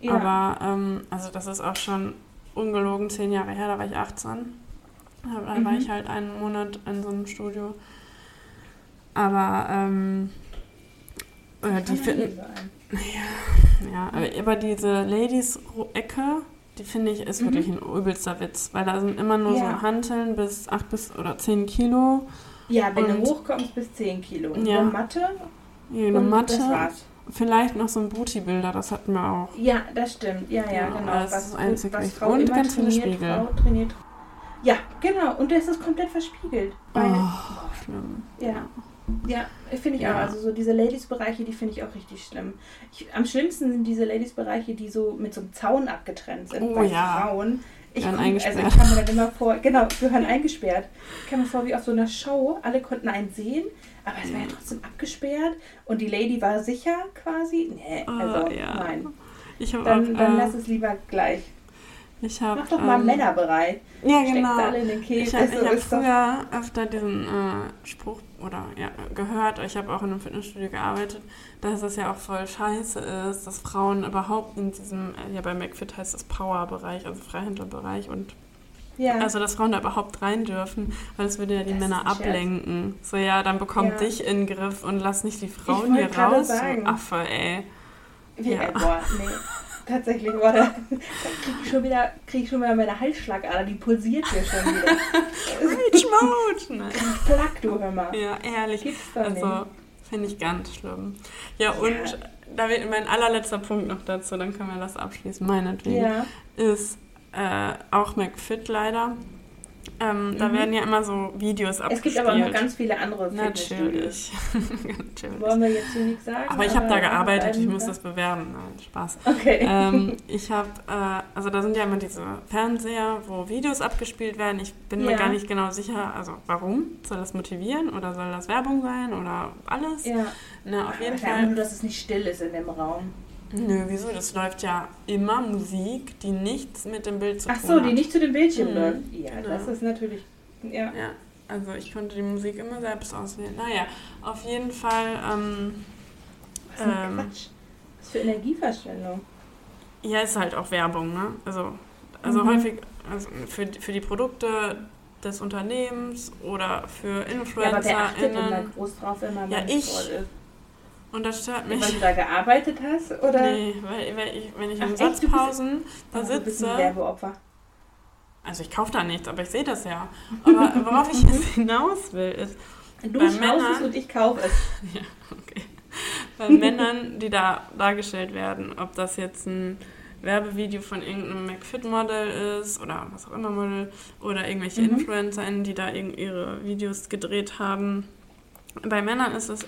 Ja. Aber ähm, also das ist auch schon ungelogen zehn Jahre her, da war ich 18. Da da war Mhm. ich halt einen Monat in so einem Studio. Aber ähm, äh, Kann die finden, sein. ja, aber diese Ladies-Ecke, die finde ich, ist Mhm. wirklich ein übelster Witz, weil da sind immer nur Ja. so Hanteln bis 8 bis oder 10 Kilo, Ja, wenn Und- du hochkommst bis 10 Kilo. Und Ja. eine Matte eine und Matte, das war's. vielleicht noch so ein Booty-Bilder, das hatten wir auch. Ja, das stimmt. Ja, ja, Genau, genau. das ist das Einzige. Frau Und ganz viele Spiegel. Frau trainiert. Ja, genau. Und das ist komplett verspiegelt. Weil, Oh, schlimm. Ja. Ja, finde ich Ja. auch. Also so diese Ladies-Bereiche, die finde ich auch richtig schlimm. Ich, am schlimmsten sind diese Ladies-Bereiche, die so mit so einem Zaun abgetrennt sind. Oh bei ja. Frauen. Ich, Gehören guck- also eingesperrt. ich kann mir dann immer vor, genau, gehören eingesperrt. Ich kann mir vor, wie auf so einer Show, alle konnten einen sehen, aber es war ja trotzdem abgesperrt und die Lady war sicher quasi. Nee, Oh, also ja. nein. Ich habe Dann, auch, dann äh, lass es lieber gleich. Ich habe, Mach doch mal ähm, Männerbereich. Ja, Steckt genau. alle in den Käfig. Ich habe Also hab doch- früher öfter diesen äh, Spruch oder ja, gehört, ich habe auch in einem Fitnessstudio gearbeitet, dass es ja auch voll scheiße ist, dass Frauen überhaupt in diesem, äh, ja bei McFit heißt das Power-Bereich, also Freihändlerbereich und ja. also dass Frauen da überhaupt rein dürfen, weil es würde ja die Das Männer Scherz. ablenken. So ja, dann bekomm Ja. dich in den Griff und lass nicht die Frauen hier raus, sagen. du Affe, ey. Wie, Ja. boah, nee. Tatsächlich, boah, da, schon wieder, krieg ich schon wieder meine Halsschlagader, die pulsiert hier schon wieder. Rage Mode! Nein. Plack, du hör mal. Ja, ehrlich. Gibt's Also. Finde ich ganz schlimm. Ja, und ja. da wird mein allerletzter Punkt noch dazu, dann können wir das abschließen, meinetwegen, ja. ist äh, auch McFit leider. Ähm, mhm. Da werden ja immer so Videos abgespielt. Es gibt aber noch ganz viele andere Natürlich. Natürlich. Wollen wir jetzt hier nichts sagen? Aber ich habe da gearbeitet, ich muss das bewerben. Nein, Spaß. Okay. Ähm, ich habe, äh, also da sind ja immer diese Fernseher, wo Videos abgespielt werden. Ich bin ja. mir gar nicht genau sicher, also warum? Soll das motivieren oder soll das Werbung sein oder alles? Ja. Na, auf jeden Fall. Nur, dass es nicht still ist in dem Raum. Nö, wieso? Das läuft ja immer Musik, die nichts mit dem Bild zu Ach tun hat. Ach so, die nicht zu dem Bildschirm mhm. läuft. Ja, genau. das ist natürlich. Ja. ja. Also ich konnte die Musik immer selbst auswählen. Naja, auf jeden Fall. Ähm, Was für ähm, Quatsch. Was für Energieverschwendung. Ja, ist halt auch Werbung, ne? Also, also mhm. häufig also für, für die Produkte des Unternehmens oder für Influencer. Ja, aber wer achtet denn da groß drauf, wenn man ja, ich, ist? Und das stört mich. Weil du da gearbeitet hast? Oder? Nee, weil, weil ich, wenn ich in Satzpausen da sitze. Du bist ein Werbeopfer. Also ich kaufe da nichts, aber ich sehe das ja. Aber worauf ich jetzt hinaus will, ist. Du schaust Männern, es und ich kaufe es. Ja, okay. Bei Männern, die da dargestellt werden, ob das jetzt ein Werbevideo von irgendeinem McFit-Model ist oder was auch immer Model oder irgendwelche mhm. InfluencerInnen, die da ihre Videos gedreht haben. Bei Männern ist es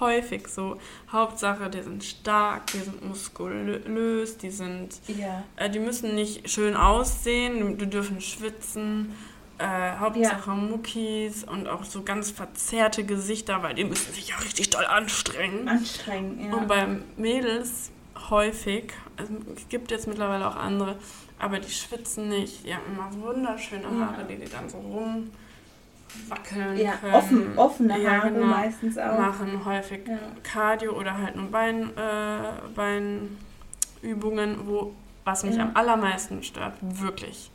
häufig so. Hauptsache, die sind stark, die sind muskulös, die sind. Ja. Äh, die müssen nicht schön aussehen, die dürfen schwitzen. Äh, Hauptsache ja. Muckis und auch so ganz verzerrte Gesichter, weil die müssen sich ja richtig doll anstrengen. Anstrengen, ja. Und bei Mädels häufig, also es gibt jetzt mittlerweile auch andere, aber die schwitzen nicht. Die haben immer wunderschöne Haare, ja. die die dann so rum wackeln ja, können. Offen, offene ja, Haare genau. meistens auch. Machen häufig ja. Cardio oder halt nur Bein, äh, Beinübungen, wo, was mich ja. am allermeisten stört, wirklich,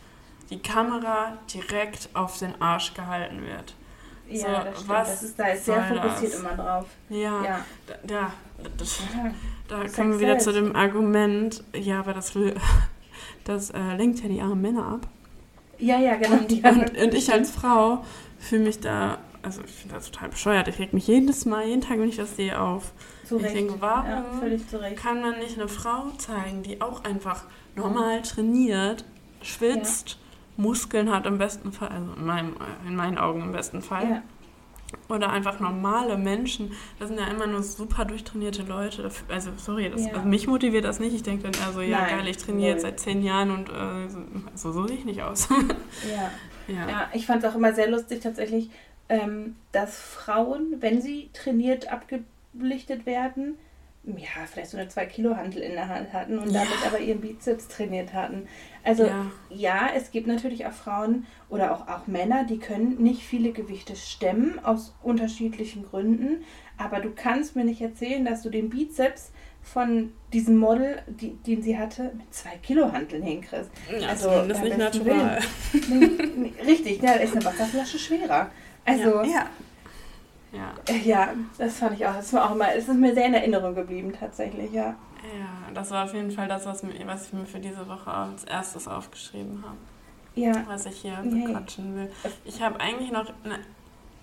die Kamera direkt auf den Arsch gehalten wird. Ja, so, das stimmt. Was das ist, da ist sehr fokussiert das? immer drauf. Ja, ja. Da, da, das, da kommen wir wieder zu dem Argument, ja, aber das das äh, lenkt ja die armen Männer ab. Ja, ja, genau. Und, und, und ich als Frau fühle mich da, also ich finde das total bescheuert. Ich reg mich jedes Mal, jeden Tag, wenn ich das sehe, auf. Zu ich denke, warum ja, kann man nicht eine Frau zeigen, die auch einfach normal trainiert, schwitzt, ja. Muskeln hat im besten Fall, also in, meinem, in meinen Augen im besten Fall. Ja. Oder einfach normale Menschen. Das sind ja immer nur super durchtrainierte Leute. Also, sorry, das, also mich motiviert das nicht. Ich denke dann eher so, ja, Nein, geil, ich trainiere jetzt seit zehn Jahren und äh, so, so sehe ich nicht aus. ja. Ja. ja ich fand es auch immer sehr lustig tatsächlich, ähm, dass Frauen, wenn sie trainiert abgelichtet werden, ja, vielleicht so eine 2-Kilo-Hantel in der Hand hatten und ja. damit aber ihren Bizeps trainiert hatten. Also ja. ja. es gibt natürlich auch Frauen oder auch, auch Männer, die können nicht viele Gewichte stemmen aus unterschiedlichen Gründen, aber du kannst mir nicht erzählen, dass du den Bizeps von diesem Model, die, den sie hatte, mit zwei Kilo Handeln hinkriegst. Ja, also das ist nicht natural. Nee, richtig, ja, da ist eine Wasserflasche schwerer. Also, ja. Ja. Äh, ja, das fand ich auch. Das war auch mal, es ist mir sehr in Erinnerung geblieben, tatsächlich, ja. Ja, das war auf jeden Fall das, was, mir, was ich mir für diese Woche als erstes aufgeschrieben habe. Ja. Was ich hier bequatschen will. Ich habe eigentlich noch eine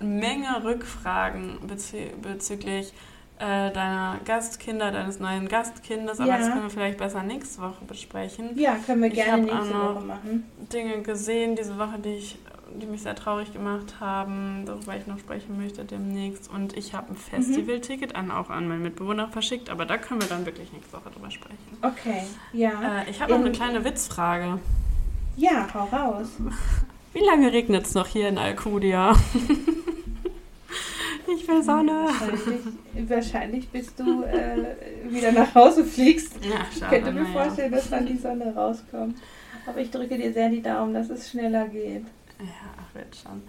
Menge Rückfragen bezü bezüglich äh, deiner Gastkinder, deines neuen Gastkindes, aber ja. das können wir vielleicht besser nächste Woche besprechen. Ja, können wir gerne nächste Woche machen. Dinge gesehen diese Woche, die ich die mich sehr traurig gemacht haben, darüber ich noch sprechen möchte demnächst. Und ich habe ein Festivalticket an, auch an meinen Mitbewohner verschickt, aber da können wir dann wirklich nächste Woche drüber sprechen. Okay, ja. Äh, ich habe noch eine kleine Witzfrage. Ja, hau raus. Wie lange regnet es noch hier in Alcudia? Ich will Sonne. Wahrscheinlich, wahrscheinlich bis du äh, wieder nach Hause fliegst. Ja, schade, ich könnte mir vorstellen, dass dann die Sonne rauskommt. Aber ich drücke dir sehr die Daumen, dass es schneller geht. Ja, wird schon.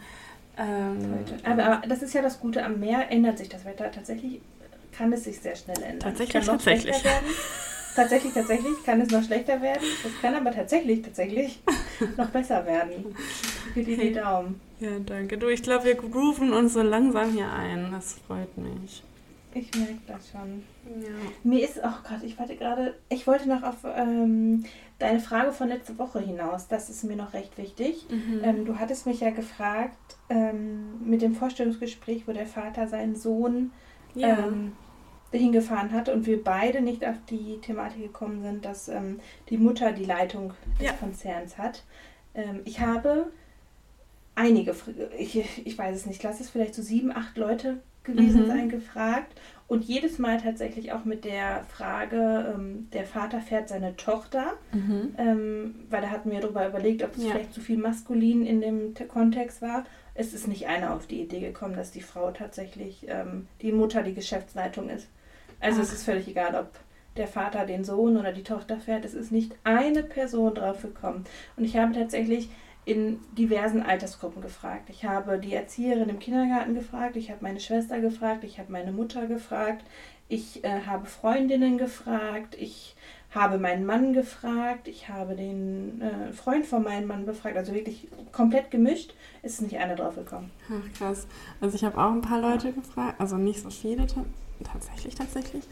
Ähm, aber, aber, das ist ja das Gute, am Meer ändert sich das Wetter. Tatsächlich kann es sich sehr schnell ändern. Tatsächlich, tatsächlich. tatsächlich, tatsächlich kann es noch schlechter werden. Es kann aber tatsächlich, tatsächlich noch besser werden. Für dir die Daumen. Ja, danke. Du, ich glaube, wir grooven uns so langsam hier ein. Das freut mich. Ich merke das schon. Ja. Mir ist, oh Gott, ich wollte gerade, ich wollte noch auf ähm, deine Frage von letzter Woche hinaus. Das ist mir noch recht wichtig. Mhm. Ähm, du hattest mich ja gefragt ähm, mit dem Vorstellungsgespräch, wo der Vater seinen Sohn Ja. ähm, dahin gefahren hat und wir beide nicht auf die Thematik gekommen sind, dass ähm, die Mutter die Leitung des Ja. Konzerns hat. Ähm, ich habe einige, ich, ich weiß es nicht, lass es vielleicht so sieben, acht Leute gewesen Mhm. sein, gefragt. Und jedes Mal tatsächlich auch mit der Frage, ähm, der Vater fährt seine Tochter, Mhm. ähm, weil da hatten wir darüber überlegt, ob es Ja. vielleicht zu viel maskulin in dem Kontext war. Es ist nicht einer auf die Idee gekommen, dass die Frau tatsächlich ähm, die Mutter die Geschäftsleitung ist. Also es Ach. ist völlig egal, ob der Vater den Sohn oder die Tochter fährt. Es ist nicht eine Person drauf gekommen. Und ich habe tatsächlich in diversen Altersgruppen gefragt. Ich habe die Erzieherin im Kindergarten gefragt, ich habe meine Schwester gefragt, ich habe meine Mutter gefragt, ich äh, habe Freundinnen gefragt, ich habe meinen Mann gefragt, ich habe den äh, Freund von meinem Mann befragt, also wirklich komplett gemischt, ist nicht einer drauf gekommen. Ach, krass. Also ich habe auch ein paar Leute gefragt, also nicht so viele tatsächlich, tatsächlich.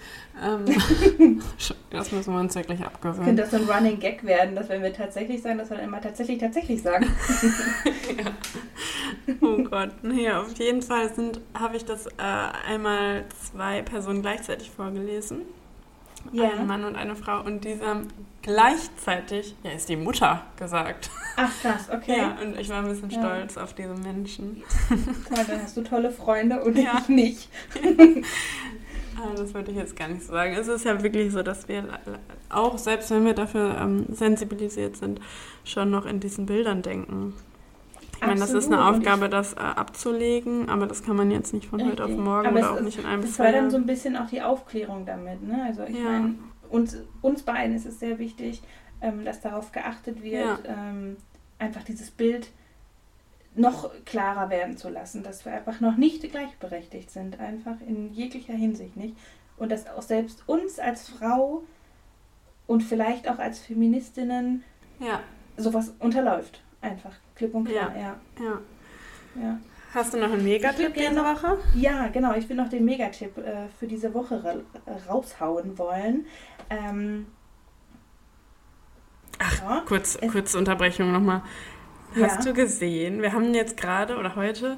Ähm, das müssen wir uns wirklich Könnte abgewöhnen. das so ein Running Gag werden, dass wenn wir tatsächlich sagen, dass wir dann immer tatsächlich, tatsächlich sagen. Oh Gott, nee, auf jeden Fall sind habe ich das äh, einmal zwei Personen gleichzeitig vorgelesen. Ein Mann und eine Frau und diese haben gleichzeitig, ja, ist die Mutter gesagt. Ach krass, okay. Ja, und ich war ein bisschen Ja. stolz auf diese Menschen. Toll, dann hast du tolle Freunde und Ja. ich nicht. Aber das würde ich jetzt gar nicht so sagen. Es ist ja wirklich so, dass wir auch, selbst wenn wir dafür ähm, sensibilisiert sind, schon noch in diesen Bildern denken. Ich meine, das ist eine Aufgabe, das äh, abzulegen, aber das kann man jetzt nicht von heute auf morgen Aber oder es auch ist- nicht in einem Das war dann so ein bisschen auch die Aufklärung damit. Ne? Also ich Ja. meine, uns, uns beiden ist es sehr wichtig, ähm, dass darauf geachtet wird, Ja. ähm, einfach dieses Bild noch klarer werden zu lassen, dass wir einfach noch nicht gleichberechtigt sind, einfach in jeglicher Hinsicht nicht. Und dass auch selbst uns als Frau und vielleicht auch als Feministinnen Ja, sowas unterläuft. Einfach klipp und klar, ja. ja. ja. Hast du noch einen Megatipp diese Woche? Ja, genau. Ich will noch den Megatipp äh, für diese Woche ra raushauen wollen. Ähm, Ach, ja, Kurz, kurze Unterbrechung nochmal. Hast Ja. du gesehen, wir haben jetzt gerade oder heute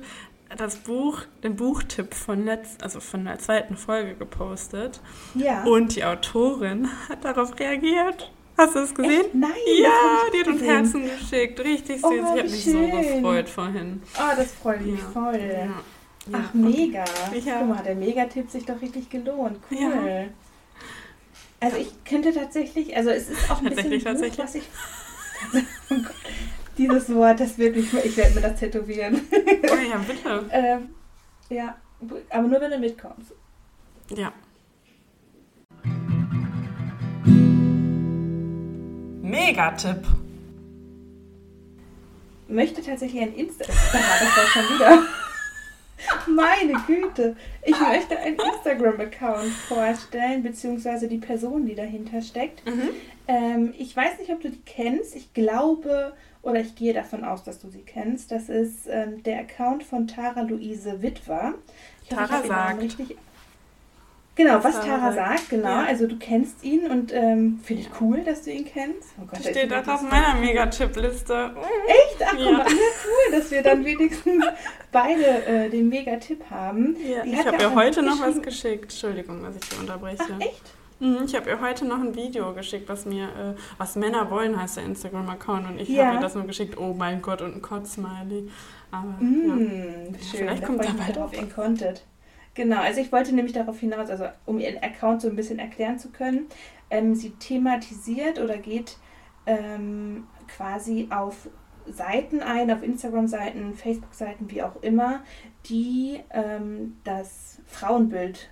das Buch, den Buchtipp von letz, also von der zweiten Folge gepostet ja. und die Autorin hat darauf reagiert. Hast du es gesehen? Echt? Nein. Ja, das die hat uns. Herzen geschickt. Richtig süß. Oh, ich habe mich so gefreut vorhin. Oh, das freut mich Ja. voll. Ja. Ach, mega. Ja. Guck mal, der Megatipp sich doch richtig gelohnt. Cool. Ja. Also ich könnte tatsächlich, also es ist auch ein Tatsächlich, bisschen Buch, tatsächlich. was ich... Oh Dieses Wort, das wird mich, ich werde mir das tätowieren. Oh ja, bitte. ähm, ja, aber nur wenn du mitkommst. Ja. Megatipp. möchte tatsächlich ein Insta. Ah, das war schon wieder. Meine Güte. Ich möchte einen Instagram-Account vorstellen, beziehungsweise die Person, die dahinter steckt. Mhm. Ähm, ich weiß nicht, ob du die kennst. Ich glaube oder ich gehe davon aus, dass du sie kennst. Das ist ähm, der Account von Tara Luise Witwer. Ich hoffe, ich Tara den Namen sagt. Richtig. Genau, was, Tara sagt, genau. Ja. Also du kennst ihn und ähm, finde ich cool, dass du ihn kennst. Oh Gott, steht auch auf meiner Megatipp-Liste. Echt? Ach, guck Ja. mal, ja, cool, dass wir dann wenigstens beide äh, den Mega-Tipp haben. Ja, ich habe ja ihr heute noch was geschickt. Entschuldigung, dass ich dich unterbreche. Ach, echt? Mhm, Ich habe ihr heute noch ein Video geschickt, was mir, äh, was Männer wollen, heißt der Instagram-Account. Und ich Ja. habe ihr das nur geschickt, oh mein Gott, und ein Kotz-Smiley. Aber ja. Mm, schön, Vielleicht da kommt da bald in Content. Genau, also ich wollte nämlich darauf hinaus, also um ihren Account so ein bisschen erklären zu können, ähm, sie thematisiert oder geht ähm, quasi auf Seiten ein, auf Instagram-Seiten, Facebook-Seiten, wie auch immer, die ähm, das Frauenbild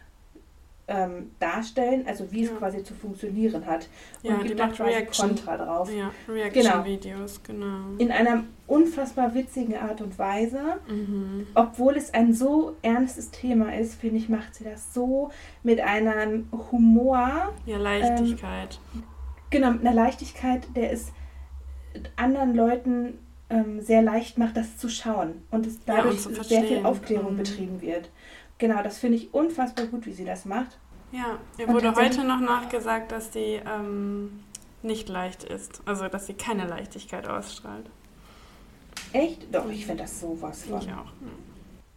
ähm, darstellen, also wie es Ja. quasi zu funktionieren hat. Ja, und die gibt da quasi Reaction. Kontra drauf. Ja, Genau. Reaction-Videos, genau. In einer unfassbar witzigen Art und Weise. Mhm. Obwohl es ein so ernstes Thema ist, finde ich, macht sie das so mit einem Humor, Ja, Leichtigkeit. genau, mit einer Leichtigkeit, der es anderen Leuten ähm, sehr leicht macht, das zu schauen und es Ja, dadurch und zu sehr viel. Aufklärung Mhm. betrieben wird. Genau, das finde ich unfassbar gut, wie sie das macht. ja, ihr wurde heute noch nachgesagt, dass die ähm, nicht leicht ist. Also, dass sie keine Leichtigkeit ausstrahlt. Echt? Doch, ich finde das sowas von. Ich auch.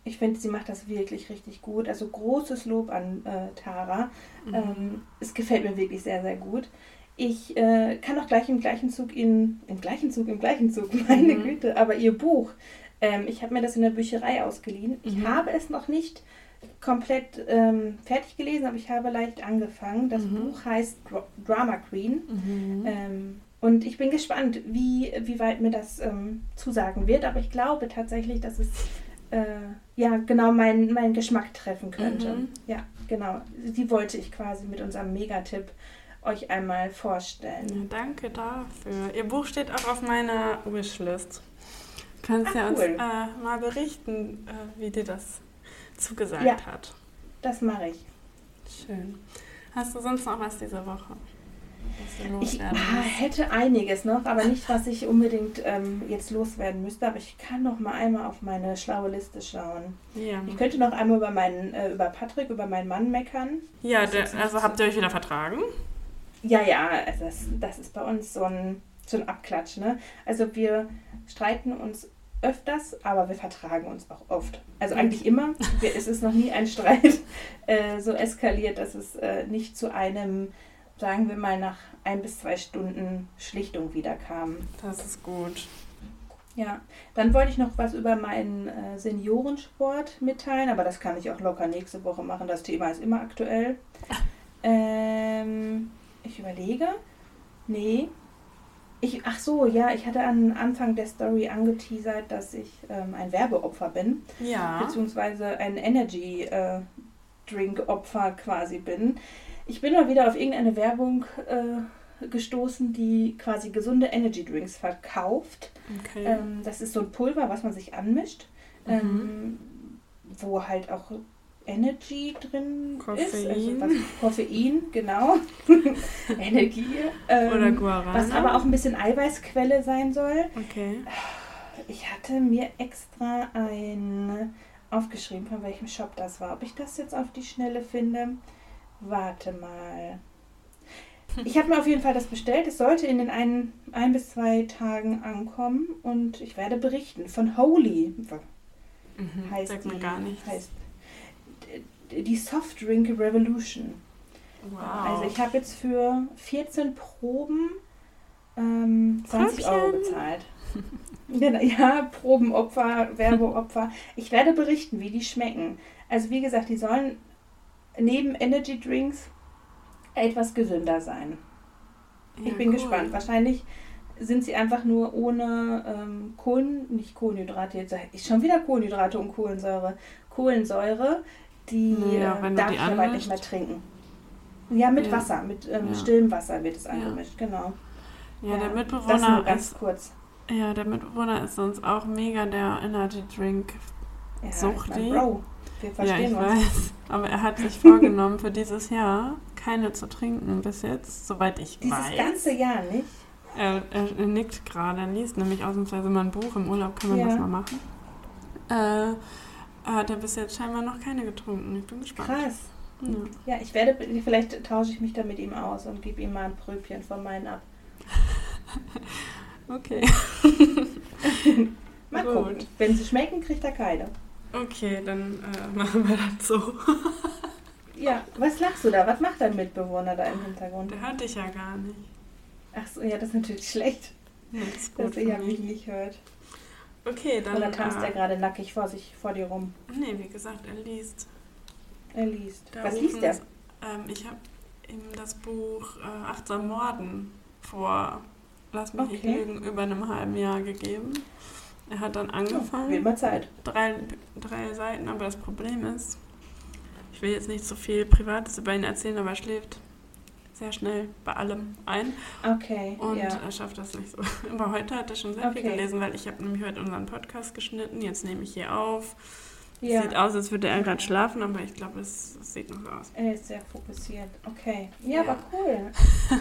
Ich finde, sie macht das wirklich richtig gut. Also großes Lob an äh, Tara. Mhm. Ähm, es gefällt mir wirklich sehr, sehr gut. Ich äh, kann auch gleich im gleichen Zug in, im gleichen Zug, im gleichen Zug, meine Mhm. Güte, aber ihr Buch, ähm, ich habe mir das in der Bücherei ausgeliehen. Ich Mhm. habe es noch nicht komplett ähm, fertig gelesen, aber ich habe leicht angefangen. Das Mhm. Buch heißt Dra Drama Queen. Mhm. Ähm, und ich bin gespannt, wie, wie weit mir das ähm, zusagen wird. Aber ich glaube tatsächlich, dass es äh, ja genau meinen meinen Geschmack treffen könnte. Mhm. Ja, genau. Die wollte ich quasi mit unserem Megatipp euch einmal vorstellen. Ja, danke dafür. Ihr Buch steht auch auf meiner Wishlist. Kannst Ah, ja uns cool. äh, mal berichten, äh, wie dir das zugesagt Ja. hat. Das mache ich. Schön. Hast du sonst noch was diese Woche? Was Ich ah, hätte einiges noch, aber nicht, was ich unbedingt ähm, jetzt loswerden müsste. Aber ich kann noch mal einmal auf meine schlaue Liste schauen. Ja, Ich könnte noch einmal über meinen, äh, über Patrick, über meinen Mann meckern. ja der, also so- habt ihr euch wieder vertragen? Ja, ja, also das, das ist bei uns so ein, so ein Abklatsch. Ne? Also wir streiten uns öfters, aber wir vertragen uns auch oft. Also eigentlich immer. Es ist noch nie ein Streit äh, so eskaliert, dass es äh, nicht zu einem, sagen wir mal, nach ein bis zwei Stunden Schlichtung wieder kam. Das ist gut. Ja, dann wollte ich noch was über meinen äh, Seniorensport mitteilen, aber das kann ich auch locker nächste Woche machen. Das Thema ist immer aktuell. Ähm, ich überlege. Nee. Ich, ach so, ja, ich hatte am Anfang der Story angeteasert, dass ich ähm, ein Werbeopfer bin, Ja. beziehungsweise ein Energy äh, Drink Opfer quasi bin. Ich bin mal wieder auf irgendeine Werbung äh, gestoßen, die quasi gesunde Energy Drinks verkauft. Okay. Ähm, das ist so ein Pulver, was man sich anmischt, Mhm. ähm, wo halt auch Energy drin ist. Koffein. Also was, Koffein, genau. Energie. Ähm, Oder Guarana. was aber auch ein bisschen Eiweißquelle sein soll. Okay. Ich hatte mir extra ein aufgeschrieben, von welchem Shop das war. Ob ich das jetzt auf die Schnelle finde? Warte mal. Ich habe mir auf jeden Fall das bestellt. Es sollte in den ein, ein bis zwei Tagen ankommen und ich werde berichten. Von Holy Mhm. heißt Sagt die, gar nichts. Heißt die Soft Drink Revolution. wow. Also ich habe jetzt für 14 Proben ähm, 20 Euro bezahlt. Genau, ja, Probenopfer, Werbeopfer. Ich werde berichten, wie die schmecken. Also wie gesagt, die sollen neben Energy Drinks etwas gesünder sein. Ich Ja, bin cool. gespannt. Wahrscheinlich sind sie einfach nur ohne ähm, Kohlen, nicht Kohlenhydrate, jetzt ist schon wieder Kohlenhydrate und Kohlensäure. Kohlensäure, die Ja, wenn darf die ich aber nicht mehr trinken. Ja, mit Ja. Wasser, mit ähm, Ja. stillem Wasser wird es Ja. angemischt, genau. Ja, der das Mitbewohner nur ganz ist, kurz. ja, der Mitbewohner ist sonst auch mega der Energy Drink. Ja, Sucht ich mein? Bro, wir Ja, verstehen ich uns. weiß. Aber er hat sich vorgenommen, für dieses Jahr keine zu trinken bis jetzt, soweit ich Dieses weiß. ganze Jahr nicht. Er, er, nickt gerade, er liest nämlich ausnahmsweise mal ein Buch. Im Urlaub kann man Ja. das mal machen. Äh, hat er bis jetzt scheinbar noch keine getrunken. Ich bin gespannt. Krass. Ja. Ja, ich werde, vielleicht tausche ich mich da mit ihm aus und gebe ihm mal ein Pröbchen von meinen ab. Okay. Mal Gut. gucken. Wenn sie schmecken, kriegt er keine. Okay, dann äh, machen wir das so. Ja, was lachst du da? Was macht dein Mitbewohner da im Hintergrund? Der hört dich ja gar nicht. Ach so, ja, das ist natürlich schlecht, Ja, das ist dass er ja mich mich. nicht hört. Okay, dann. Oder tanzt er äh, gerade nackig vor sich, vor dir rum? Nee, wie gesagt, er liest. Er liest. Da Was liest er? Ähm, ich habe ihm das Buch äh, Achtsam Morden vor, lass mich nicht Okay. lügen, über einem halben Jahr gegeben. Er hat dann Oh, angefangen, wird mal Zeit. drei, drei Seiten, aber das Problem ist, ich will jetzt nicht so viel Privates über ihn erzählen, aber er schläft sehr schnell bei allem ein Okay, und ja. er schafft das nicht so. Aber heute hat er schon sehr viel Okay. gelesen, weil ich habe nämlich heute unseren Podcast geschnitten, jetzt nehme ich hier auf. ja. Sieht aus, als würde er gerade schlafen, aber ich glaube, es, es sieht noch so aus. Er ist sehr fokussiert. Okay. Ja, Ja. aber cool.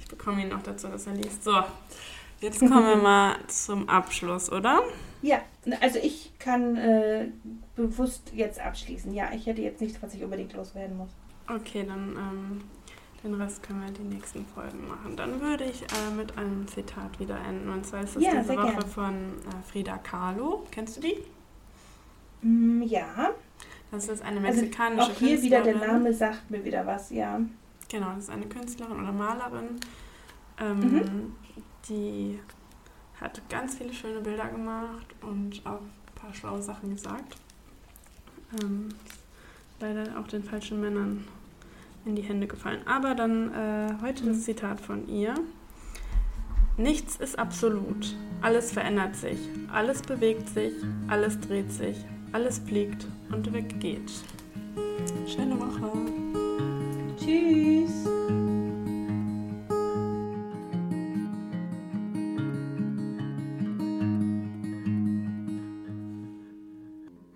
Ich bekomme ihn noch dazu, dass er liest. So, jetzt kommen wir mal zum Abschluss, oder? Ja, also ich kann äh, bewusst jetzt abschließen. Ja, ich hätte jetzt nichts, was ich unbedingt loswerden muss. Okay, dann ähm, den Rest können wir die nächsten Folgen machen. Dann würde ich äh, mit einem Zitat wieder enden. Und zwar ist es Ja, diese Woche gern. von äh, Frida Kahlo. Kennst du die? Mm, ja. Das ist eine Also mexikanische auch hier wieder der Künstlerin. Name sagt mir wieder was, ja. Genau, das ist eine Künstlerin oder Malerin. Ähm, Mhm. Die hat ganz viele schöne Bilder gemacht und auch ein paar schlaue Sachen gesagt. Ähm, leider auch den falschen Männern in die Hände gefallen. Aber dann äh, heute das Zitat von ihr. Nichts ist absolut. Alles verändert sich. Alles bewegt sich. Alles dreht sich. Alles fliegt und weggeht. Schöne Woche. Tschüss.